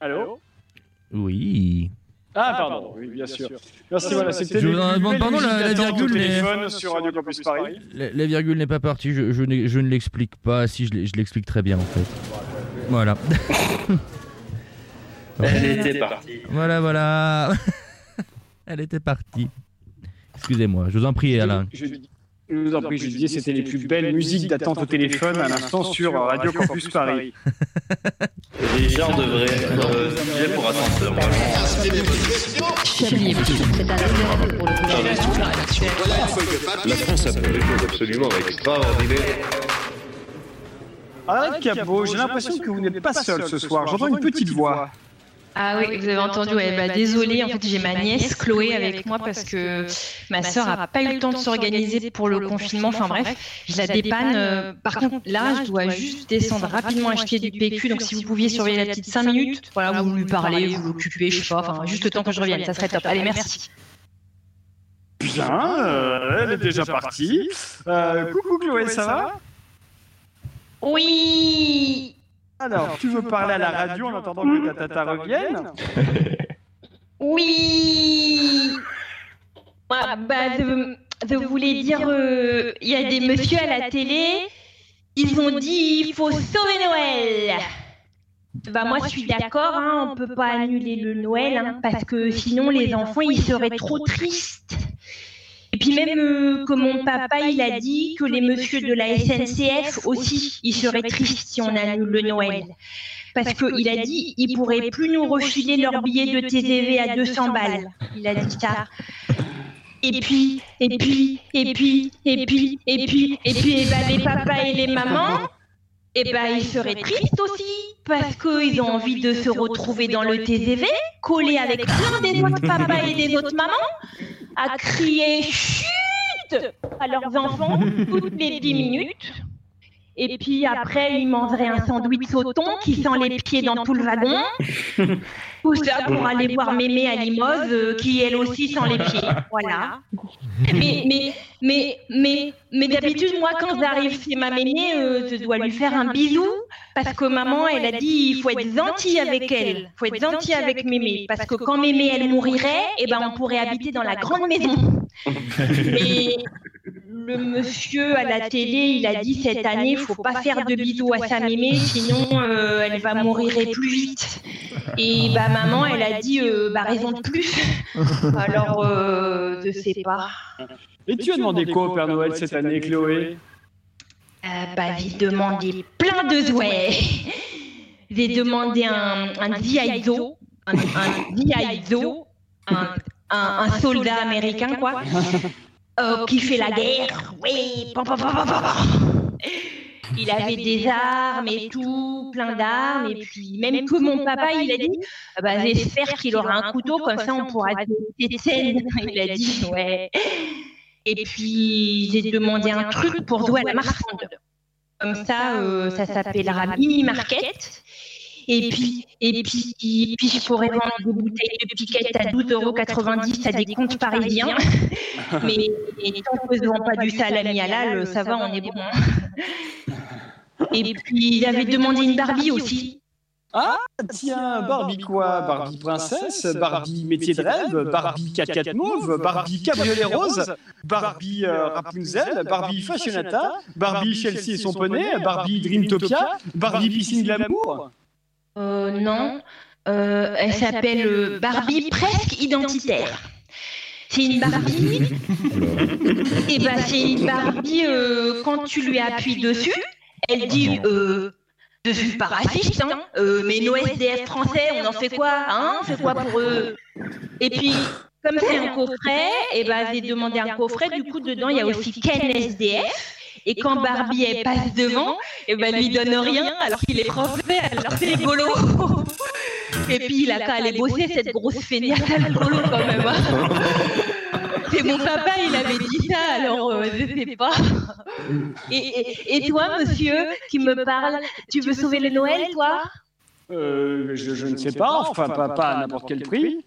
Allô Oui. Ah, pardon, oui, bien sûr. Merci, voilà, c'était Je vous en demande pardon, la- virgule, téléphone sur Radio Campus Paris. La, la virgule n'est pas partie, je, je n'ai- je ne l'explique pas. Si, je l'explique très bien en fait. Voilà. Elle était partie. Voilà, voilà. Elle était partie. Excusez-moi, je vous en prie, Alain. Je, je vous en prie, je disais, c'était les plus belles musiques d'attente au téléphone à l'instant sur Radio Campus Paris. Les gens devraient euh, sujet pour ascenseur. La France a fait des choses absolument extraordinaires. Alain Capot, j'ai l'impression que vous n'êtes pas seul ce soir. J'entends une petite voix. Ah oui, vous avez entendu, ouais, bah, désolée, en fait j'ai ma nièce Chloé avec moi parce que ma sœur a pas eu le temps de s'organiser pour le confinement, enfin bref, je la dépanne. euh, Par contre, là, je dois juste descendre rapidement acheter du PQ, donc si vous pouviez surveiller la petite 5 minutes, voilà, vous lui parlez, vous l'occupez, je sais pas, enfin juste le temps que je revienne, ça serait top. Allez, merci. Bien, euh, elle est déjà partie. Euh, coucou Chloé, ça va Oui Alors, tu veux parler à la radio en attendant que ta tata revienne Oui Ah, bah, je, je voulais dire, euh, il y a des messieurs à la télé, ils ont dit il faut sauver Noël. Bah moi je suis d'accord, hein, on peut pas annuler le Noël, hein, parce que sinon les enfants ils seraient trop tristes. Et puis même euh, que mon papa il a dit que les messieurs de la SNCF aussi ils seraient tristes si on annule le Noël. Parce qu'il a dit ils pourraient plus nous refiler leurs billets de TGV à 200 balles. Il a dit ça. Et puis, et puis, et puis, et puis, et puis, et puis, eh ben, les papas et les mamans, eh ben, ils seraient tristes aussi, parce qu'ils ont envie de se retrouver dans le TGV, collés avec plein des autres papas et des autres mamans, à crier chut à leurs enfants toutes les 10 minutes. Et puis après, ils mangeraient un sandwich sauton qui sent les pieds dans tout le wagon. Tout ça pour aller voir Mémé à Limoges, euh, qui elle aussi sent les pieds. Voilà. Mais, mais, mais, mais, mais d'habitude, moi, quand j'arrive chez ma Mémé, euh, je dois lui faire un bisou. Parce que maman, elle a dit, il faut être gentil avec elle. Il faut être gentil avec Mémé. Parce que quand Mémé, elle mourirait, eh ben, on pourrait habiter dans la grande maison. Et le monsieur à la télé, il a dit cette année, il faut pas faire de bisous à sa mémé, sinon euh, elle va mourir plus vite. Et bah maman, elle a dit euh, bah raison de plus. Alors euh, je sais pas. Et tu as demandé quoi au Père Noël cette année, Chloé Euh, bah j'ai demandé plein de jouets. J'ai demandé un, un un, un, un- un soldat américain quoi. Euh, qui fait la guerre. Oui. Il avait des armes et tout, plein d'armes. Et puis, même que mon papa, il a dit bah, J'espère qu'il aura un couteau, comme ça on pourra scènes. Il a dit Ouais. Et puis, j'ai demandé un truc pour jouer à la marchande. Comme ça, euh, ça s'appellera Mini Market. Et puis, et puis, et puis, je pourrais vendre des bouteilles de piquettes à 12,90€ à des comptes parisiens. Mais tant que je ne vends pas du salami halal, ça va, on est bon. Et puis, ils avaient demandé une Barbie aussi. Ah, tiens, Barbie quoi Barbie princesse, Barbie métier de rêve, Barbie 4x4 mauve, Barbie cabriolet rose, Barbie euh, Rapunzel, Barbie Fashionata, Barbie Chelsea et son poney, Barbie Dreamtopia, Barbie piscine glamour. Euh, non, Euh, elle s'appelle euh, Barbie presque identitaire. C'est une Barbie. Et ben c'est une Barbie. euh, quand tu lui appuies dessus, elle dit. Euh, suis pas raciste, hein. euh, mais nos SDF français, on en fait quoi hein On fait quoi pour eux Et puis, comme c'est un coffret, et ben j'ai demandé un coffret. Du coup, dedans, il y a aussi Ken SDF. Et quand Barbie elle passe devant, et ben lui donne rien alors qu'il est français. Alors c'est rigolo. Et puis il a qu'à aller bosser cette grosse feignasse à rigolo quand même. hein. C'est mon papa, il avait dit ça, alors euh, je sais pas. Et, et- et toi, monsieur, qui me parle, tu veux sauver le Noël, toi? Euh, je, je ne sais pas, enfin pas, pas à n'importe quel prix.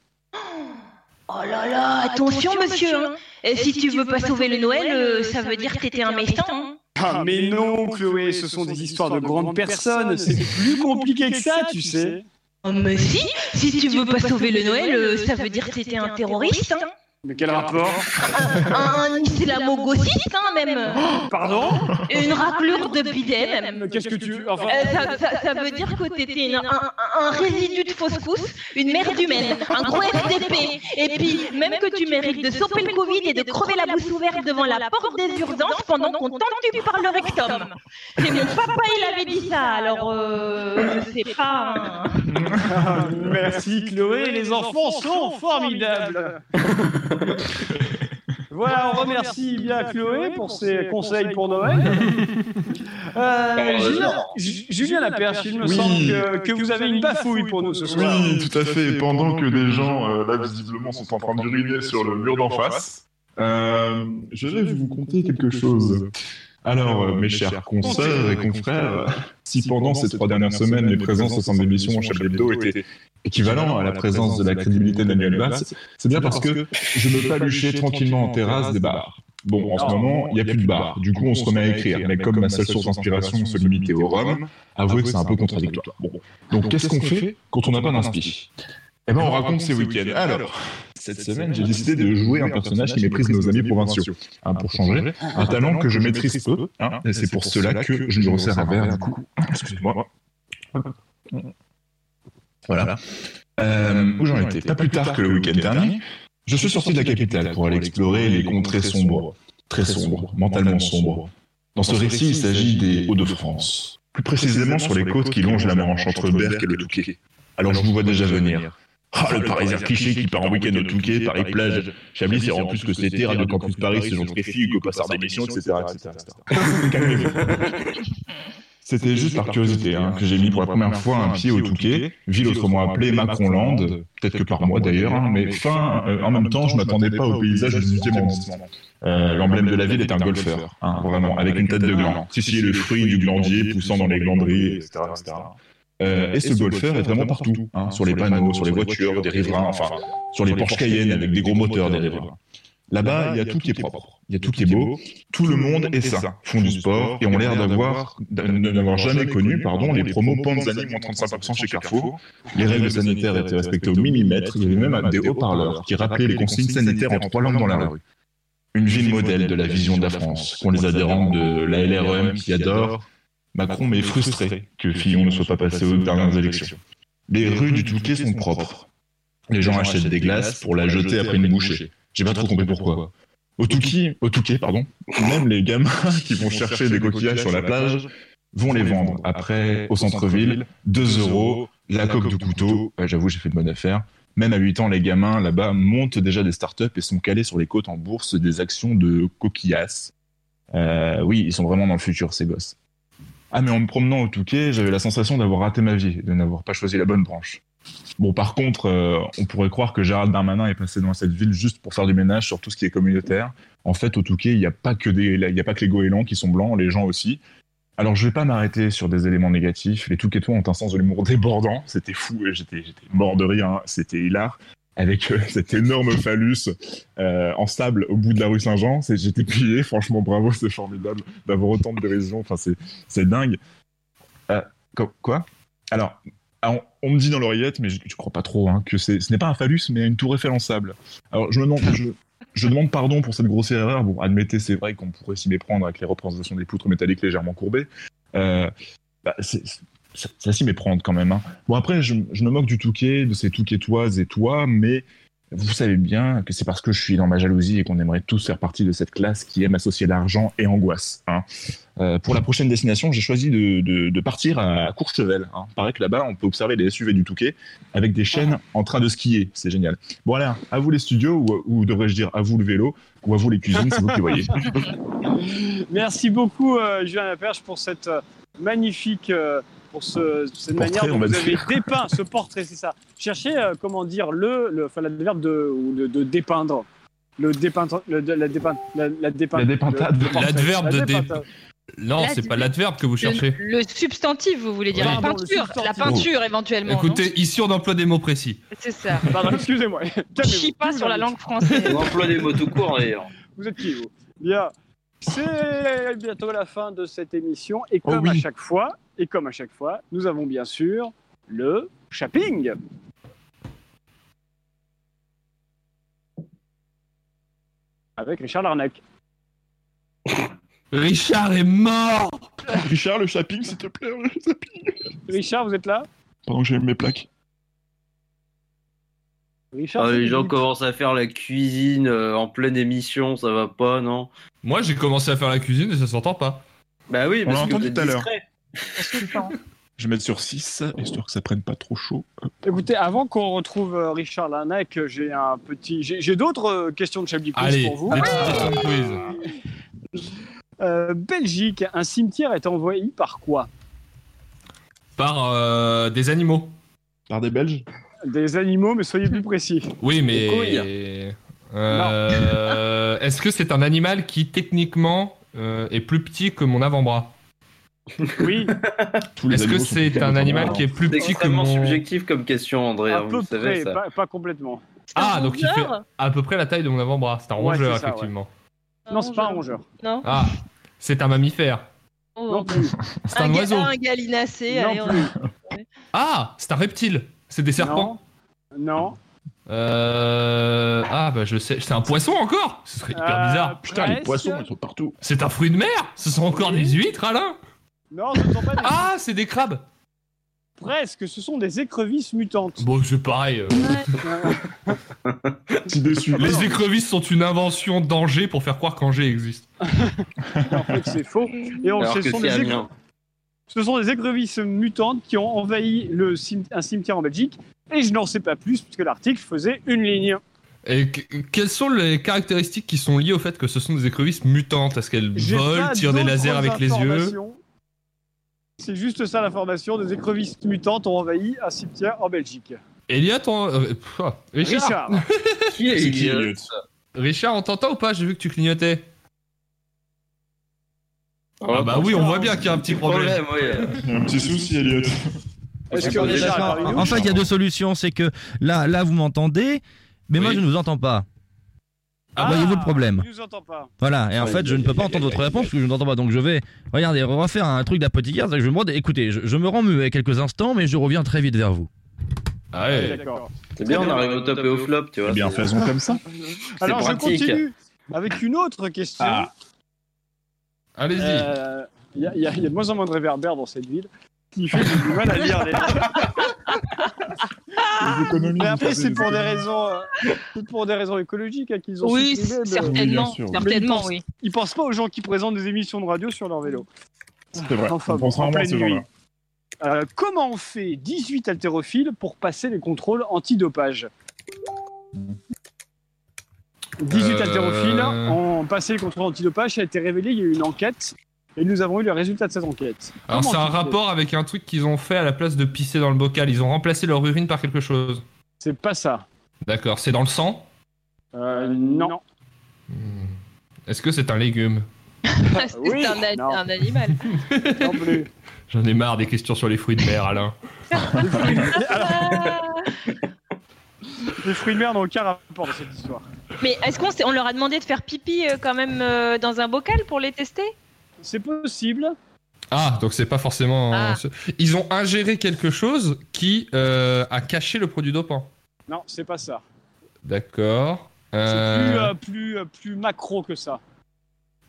Oh là là, attention monsieur. hein. Et si tu veux pas sauver le Noël, euh, ça veut dire que t'étais un méchant. hein. Ah, mais non, Chloé, ce sont des histoires de grandes personnes. C'est plus compliqué que ça, tu sais. Oh, mais si, si tu veux pas sauver le Noël, euh, ça veut dire que t'étais un terroriste. Hein. Mais quel rapport Un islamo-gauchiste, hein, même. Pardon Une raclure de bidet, même. Qu'est-ce que tu. Enfin. Euh, ça, ça- ça veut dire que t'étais une- un, un- un résidu de fausse couche, une merde humaine, un gros FDP. Et puis, même que tu mérites de sauper le Covid et de crever la bouche ouverte devant la porte des urgences pendant qu'on t'entube par le rectum. Et mon papa, il avait dit ça, alors euh, je sais pas. hein. Merci Chloé, les enfants sont formidables. Voilà, on remercie bien Chloé pour ses conseils pour Noël. Euh, Julien, Ju- Julien Laperche, il me Oui. semble que, que vous avez une bafouille pour nous ce soir. Oui, tout à fait. Pendant que des gens, euh, là, visiblement, sont en train d'uriner sur le mur d'en face, euh, je vais vous conter quelque chose. Alors, euh, mes chers consoeurs et confrères, si pendant ces trois dernières semaines, les présences au sein d'émissions Chablis Hebdo étaient équivalents à la présence de la crédibilité d'Aniel Bass, c'est bien parce que je me paluchais tranquillement en terrasse des bars. Bon, en ce moment, il n'y a plus de bar. Du coup, on se remet à écrire. Mais comme ma seule source d'inspiration se limitait au rhum, avouez que c'est un peu contradictoire. Bon. Donc, qu'est-ce qu'on fait quand on n'a pas d'inspi Eh ben, on raconte ces week-ends. Alors, cette semaine, j'ai décidé de jouer un personnage qui méprise nos amis provinciaux. Hein, pour changer, un talent que je maîtrise peu. hein, et c'est pour cela que je me resserre un verre. Excusez-moi. Voilà. Euh, où j'en étais? Pas plus tard que le week-end dernier, je suis sorti de la capitale pour aller explorer les contrées sombres, très sombres, mentalement sombres. Dans ce récit, il s'agit des Hauts-de-France, plus précisément sur les côtes qui longent la Manche entre Berck et le Touquet. Alors je vous vois déjà venir. Ah, le Parisien cliché qui part en week-end au Touquet, Paris-Plage, Chablis, c'est en plus que c'était Radio Campus Paris, c'est gentrifié, Hugo Passard d'émission, etc. C'était juste par curiosité hein, que j'ai mis pour la première fois un pied au Touquet, ville autrement appelée Macronland, peut-être que par moi d'ailleurs, hein, mais fin, euh, en même temps, je m'attendais pas au paysage du 18e arrondissement. Euh, L'emblème de la ville est un golfeur, hein, vraiment, avec une tête de gland. Si, si, le fruit du glandier poussant dans les glanderies, etc. etc. Euh, et ce golfeur est vraiment partout, hein, sur les panneaux, sur les voitures des riverains, enfin, sur les Porsche Cayenne avec des gros moteurs des riverains. Là-bas, il y a tout qui est propre, il y a tout qui est beau, tout le monde est sain, font du sport et ont l'air d'avoir, de n'avoir jamais connu, pardon, les promos Panzani moins 35% chez Carrefour. Les règles sanitaires étaient respectées au millimètre, il y avait même des haut-parleurs qui rappelaient les consignes sanitaires en trois langues dans la rue. Une ville modèle de la vision de la France, qu'ont les adhérents de la LREM qui adorent. Macron mais est frustré que Fillon ne soit pas passé aux dernières élections. Les rues du Touquet sont propres. Les gens achètent des glaces pour la jeter après une bouchée. J'ai pas trop compris pourquoi. Au Touquet, au Touquet, pardon, même les gamins qui vont chercher des coquillages sur la plage vont les vendre après au centre-ville, 2 euros, la coque de couteau. Ouais, J'avoue, j'ai fait de bonne affaire. Même à 8 ans, les gamins là-bas montent déjà des startups et sont calés sur les côtes en bourse des actions de coquillas. Euh, oui, ils sont vraiment dans le futur, ces gosses. Ah, mais en me promenant au Touquet, j'avais la sensation d'avoir raté ma vie, de n'avoir pas choisi la bonne branche. Bon, par contre, euh, on pourrait croire que Gérald Darmanin est passé dans cette ville juste pour faire du ménage sur tout ce qui est communautaire. En fait, au Touquet, il n'y a pas que a pas que les goélands qui sont blancs, les gens aussi. Alors, je vais pas m'arrêter sur des éléments négatifs. Les Touquetois ont un sens de l'humour débordant. C'était fou. et J'étais, j'étais mort de rire. hein. C'était hilar. Avec euh, cet énorme phallus euh, en sable au bout de la rue Saint-Jean. J'étais plié. Franchement, bravo. C'est formidable d'avoir autant de dérision. Enfin, c'est, dingue. Euh, quoi? Alors, on, me dit dans l'oreillette, mais je, je crois pas trop, hein, que ce n'est pas un phallus, mais une tour Eiffel en sable. Alors, je me demande, je, je demande pardon pour cette grossière erreur. Bon, admettez, c'est vrai qu'on pourrait s'y méprendre avec les représentations des poutres métalliques légèrement courbées. Bah, ça, ça s'y méprendre quand même. hein. Bon, après, je, me moque du Touquet, de ces Touquetoises et toi, mais vous savez bien que c'est parce que je suis dans ma jalousie et qu'on aimerait tous faire partie de cette classe qui aime associer l'argent et angoisse. hein. Euh, pour la prochaine destination, j'ai choisi de, partir à Courchevel. Hein. Paraît que là-bas, on peut observer les SUV du Touquet avec des chaînes en train de skier. C'est génial. Bon, allez, à vous les studios, ou, ou devrais-je dire à vous le vélo, ou à vous les cuisines, c'est vous qui voyez. Merci beaucoup, euh, Julien Laperche, pour cette euh, magnifique. euh, pour ce- cette Portrait, manière dont vous avez dire. dépeint ce portrait, c'est ça. Cherchez, euh, comment dire, le, le enfin, l'adverbe de, de, de dépeindre. Le dépeindre, le, la dépeinte, la, la. L'adverbe La de dé- dépeintade. Non, c'est pas l'adverbe que vous cherchez. Le, le substantif, vous voulez dire Oui. la peinture, la peinture éventuellement. Écoutez, ici on emploie des mots précis. c'est ça. Pardon, excusez-moi. Je chie pas sur la langue française. On emploie des mots tout court d'ailleurs. Vous êtes qui, vous? Bien. C'est bientôt la fin de cette émission. Et comme oui. à chaque fois, et comme à chaque fois, nous avons bien sûr le shopping. Avec Richard Larnac. Richard est mort Richard, le shopping, s'il te plaît. le shopping. Richard, vous êtes là? Pendant que j'ai mes plaques. Richard, Ah, c'est les gens commencent à faire la cuisine euh, en pleine émission, ça va pas, non? Moi j'ai commencé à faire la cuisine et ça s'entend pas. Bah oui, On l'a parce que vous entendu êtes tout à l'heure. discret. Je vais mettre sur 6, histoire que ça prenne pas trop chaud. Écoutez, avant qu'on retrouve euh, Richard Larnac, j'ai un petit, j'ai j'ai d'autres euh, questions de Chablis Quiz Allez, pour vous. quiz. Euh, Belgique, un cimetière est envoyé par quoi? Par euh, des animaux. Par des Belges? Des animaux, mais soyez plus précis. Oui, mais. Euh, Est-ce que c'est un animal qui techniquement euh, est plus petit que mon avant-bras? Oui, Est-ce que c'est un animal qui est plus petit que mon. subjectif comme question, André. à hein, peu vous savez près, ça. pas, pas complètement. Ah, donc il fait à peu près la taille de mon avant-bras. C'est un Ouais, rongeur, ouais. effectivement. Non, c'est pas un rongeur. Non. Ah, c'est un mammifère. Oh, Non plus. C'est un, oiseau. Un gallinacé. Non allez, on- plus. Ah, c'est un reptile. C'est des serpents. Non. Non. Euh... Ah, bah je sais. C'est un poisson encore Ce serait hyper Euh, bizarre. Putain, les poissons, ils sont partout. C'est un fruit de mer Ce sont encore des huîtres, Alain Non, ce ne sont pas des... Ah, c'est des crabes Presque, ce sont des écrevisses mutantes. Bon, c'est pareil. euh. Déçu. Les écrevisses sont une invention d'Angers pour faire croire qu'Angers existe. En fait, c'est faux. Et on, Alors ce, que sont c'est des Amiens. écre- ce sont des écrevisses mutantes qui ont envahi le cim- un cimetière en Belgique. Et je n'en sais pas plus, puisque l'article faisait une ligne. Et que- quelles sont les caractéristiques qui sont liées au fait que ce sont des écrevisses mutantes? Est-ce qu'elles J'ai volent, pas tirent des d'autres lasers avec les yeux? informations. C'est juste ça l'information. Des écrevisses mutantes ont envahi un cimetière en Belgique. Elliot, on... euh, pff, ah, Richard Richard, Qui est Elliot Elliot Richard, on t'entend ou pas J'ai vu que tu clignotais. Oh, Ah bah oui, on voit bien qu'il y a un petit problème. Problème, oui. Il y a un petit souci, Elliot. est-ce que Richard est parmi nous il y a deux solutions. C'est que là, là, vous m'entendez, mais moi, Oui. je ne vous entends pas. Ah, Voyez-vous le problème Il nous entend pas. Voilà, et en fait, je ne peux pas entendre votre réponse parce que je n'entends pas. Donc, je vais, regardez, refaire un truc d'apothicaire. c'est que Je me demande, écoutez, je, je me rends muet quelques instants, mais je reviens très vite vers vous. Ah ouais. D'accord. C'est bien, on arrive au top et au flop, tu vois. Eh bien, c'est- faisons comme ça. Alors, je pratique. continue avec une autre question. Ah. Allez-y. Euh, Il y, a- il y a il y a de moins en moins de réverbères dans cette ville qui fait que j'ai du mal à lire les Les économies, Mais après, faites c'est pour des raisons, euh, pour des raisons écologiques hein, qu'ils ont Oui, certainement. sûr. Certainement, ils oui. Ils pensent pas aux gens qui présentent des émissions de radio sur leur vélo. C'est vrai. Enfin, on pense en rarement à pleine ces nuit. gens-là. Euh, comment on fait 18 haltérophiles pour passer les contrôles antidopage 18 Euh, haltérophiles ont passé les contrôles antidopage, ça a été révélé, il y a eu une enquête, et nous avons eu le résultat de cette enquête. Alors c'est un rapport avec un truc qu'ils ont fait à la place de pisser dans le bocal. Ils ont remplacé leur urine par quelque chose. C'est pas ça. D'accord. C'est dans le sang? Euh, non. Est-ce que c'est un légume? C'est oui, un, a- non. un animal. Non plus. J'en ai marre des questions sur les fruits de mer, Alain. Les fruits de mer n'ont aucun rapport dans cette histoire. Mais est-ce qu'on s'est- on leur a demandé de faire pipi euh, quand même euh, dans un bocal pour les tester? C'est possible. Ah, donc c'est pas forcément. Ah. Ils ont ingéré quelque chose qui euh, a caché le produit dopant. Non, c'est pas ça. D'accord. C'est Euh, plus, euh, plus, euh, plus macro que ça.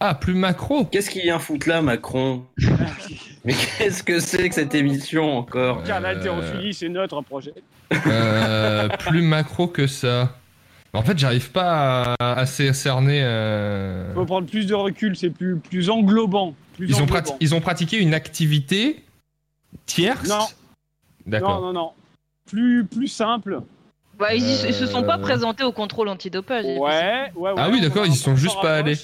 Ah, plus macro. Qu'est-ce qu'il vient foutre là, Macron? Mais qu'est-ce que c'est que cette émission encore? Car Euh, c'est notre projet. Euh, plus macro que ça. En fait, j'arrive pas à, à cer- cerner. euh, faut prendre plus de recul, c'est plus, plus englobant. Plus Ils, ont englobant. ils ont pratiqué une activité tierce Non. D'accord. Non, non, non. Plus, plus simple. Bah, ils, ils se sont pas Euh. présentés au contrôle antidopage. Ouais, ouais, ouais. Ah oui, d'accord, ils y sont on juste pas allés.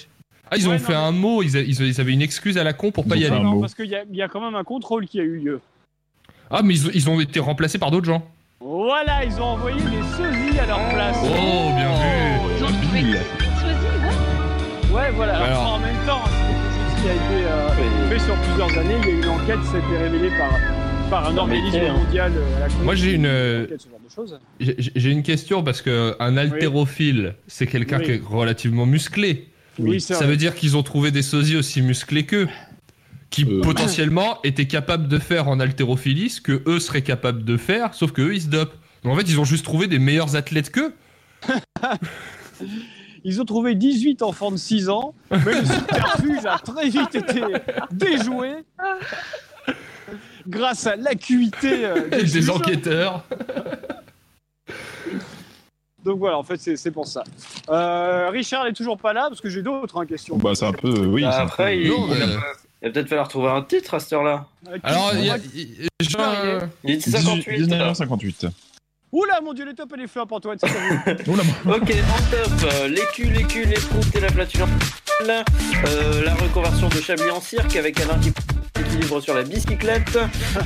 Ah, ils ont fait non, un mot, ils, a- ils a- ils avaient une excuse à la con pour pas y aller. Non, parce qu'il y, a- il y a quand même un contrôle qui a eu lieu. Ah, mais ils ont été remplacés par d'autres gens. Voilà, ils ont envoyé des sosies à leur place. Oh, bien vu. Ils ont trouvé Nul. sosie, ouais. Ouais, voilà. Alors. En même temps, c'est des qui a été euh, fait sur plusieurs années. Il y a eu une enquête, ça a été révélé par, par un organisme mondial euh, à la Moi, j'ai une, choses. J'ai une question parce que un haltérophile, c'est quelqu'un Oui. qui est relativement musclé. Oui, Ça veut dire qu'ils ont trouvé des sosies aussi musclés qu'eux, qui Euh, potentiellement étaient capables de faire en haltérophilie ce que eux seraient capables de faire, sauf que eux ils se dopent. Donc en fait, ils ont juste trouvé des meilleurs athlètes qu'eux. Ils ont trouvé 18 enfants de 6 ans, mais le subterfuge a très vite été déjoué grâce à l'acuité euh, des, enquêteurs. Donc voilà, en fait, c'est pour ça. Euh, Richard n'est toujours pas là parce que j'ai d'autres hein, questions. Bah, c'est un peu. Oui, Bah, après, peu- il, Non, il a, il va peut-être falloir trouver un titre à cette heure-là. Euh, Alors, il y a- il- je- Il est 58. 1958. Oula, mon dieu, les top et les flops, Antoine, c'est à vous. Ok, en top, euh, l'écu, l'écu, les proutes et la flatulence. Euh, la reconversion de Chablis en cirque avec Alain qui équilibre sur la bicyclette.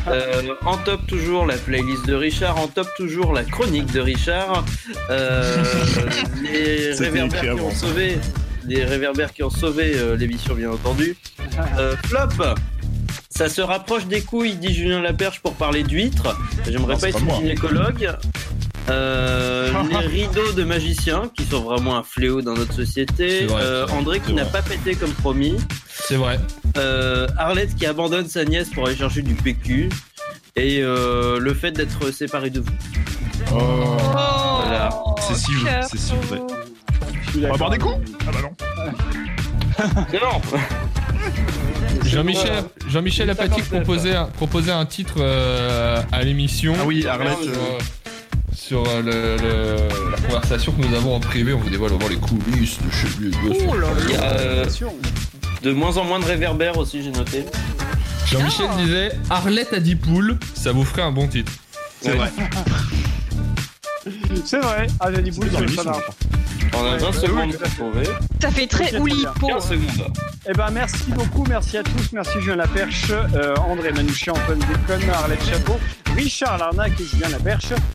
Euh, en top toujours la playlist de Richard. En top toujours la chronique de Richard. Euh, les C'était réverbères écrit qui ont sauvé, les réverbères qui ont sauvé euh, l'émission bien entendu. Euh, flop. Ça se rapproche des couilles, dit Julien Laperche pour parler d'huîtres. J'aimerais pas être pas gynécologue. Euh, les rideaux de magiciens qui sont vraiment un fléau dans notre société. Vrai, Euh, André qui n'a pas pété comme promis. C'est vrai. Euh, Arlette qui abandonne sa nièce pour aller chercher du PQ. Et le fait d'être séparé de vous. Oh, Voilà. c'est si vrai. C'est si vrai. On va boire des coups? Ah bah non. C'est non Jean-Michel Jean-Michel Apathy proposait un, proposait un titre euh, à l'émission. Ah oui, Arlette. Sur, euh, sur, euh, le- le- la conversation que nous avons en privé, on vous dévoile vraiment les coulisses de chez lui. Oh là Il y a, euh. De moins en moins de réverbères aussi, j'ai noté. Jean-Michel disait Arlette a 10 poules, ça vous ferait un bon titre. C'est vrai. C'est vrai. Ah, j'ai dit dans ça marche. On a Ouais, 20 bah secondes pour trouver. Ça fait très oulipo. 15 secondes. Eh ben, merci beaucoup, merci à tous, merci Julien Laperche, euh, André Manouchian, Antoine Déconne, Arlette Chapeau, Richard Larnac et Julien Laperche.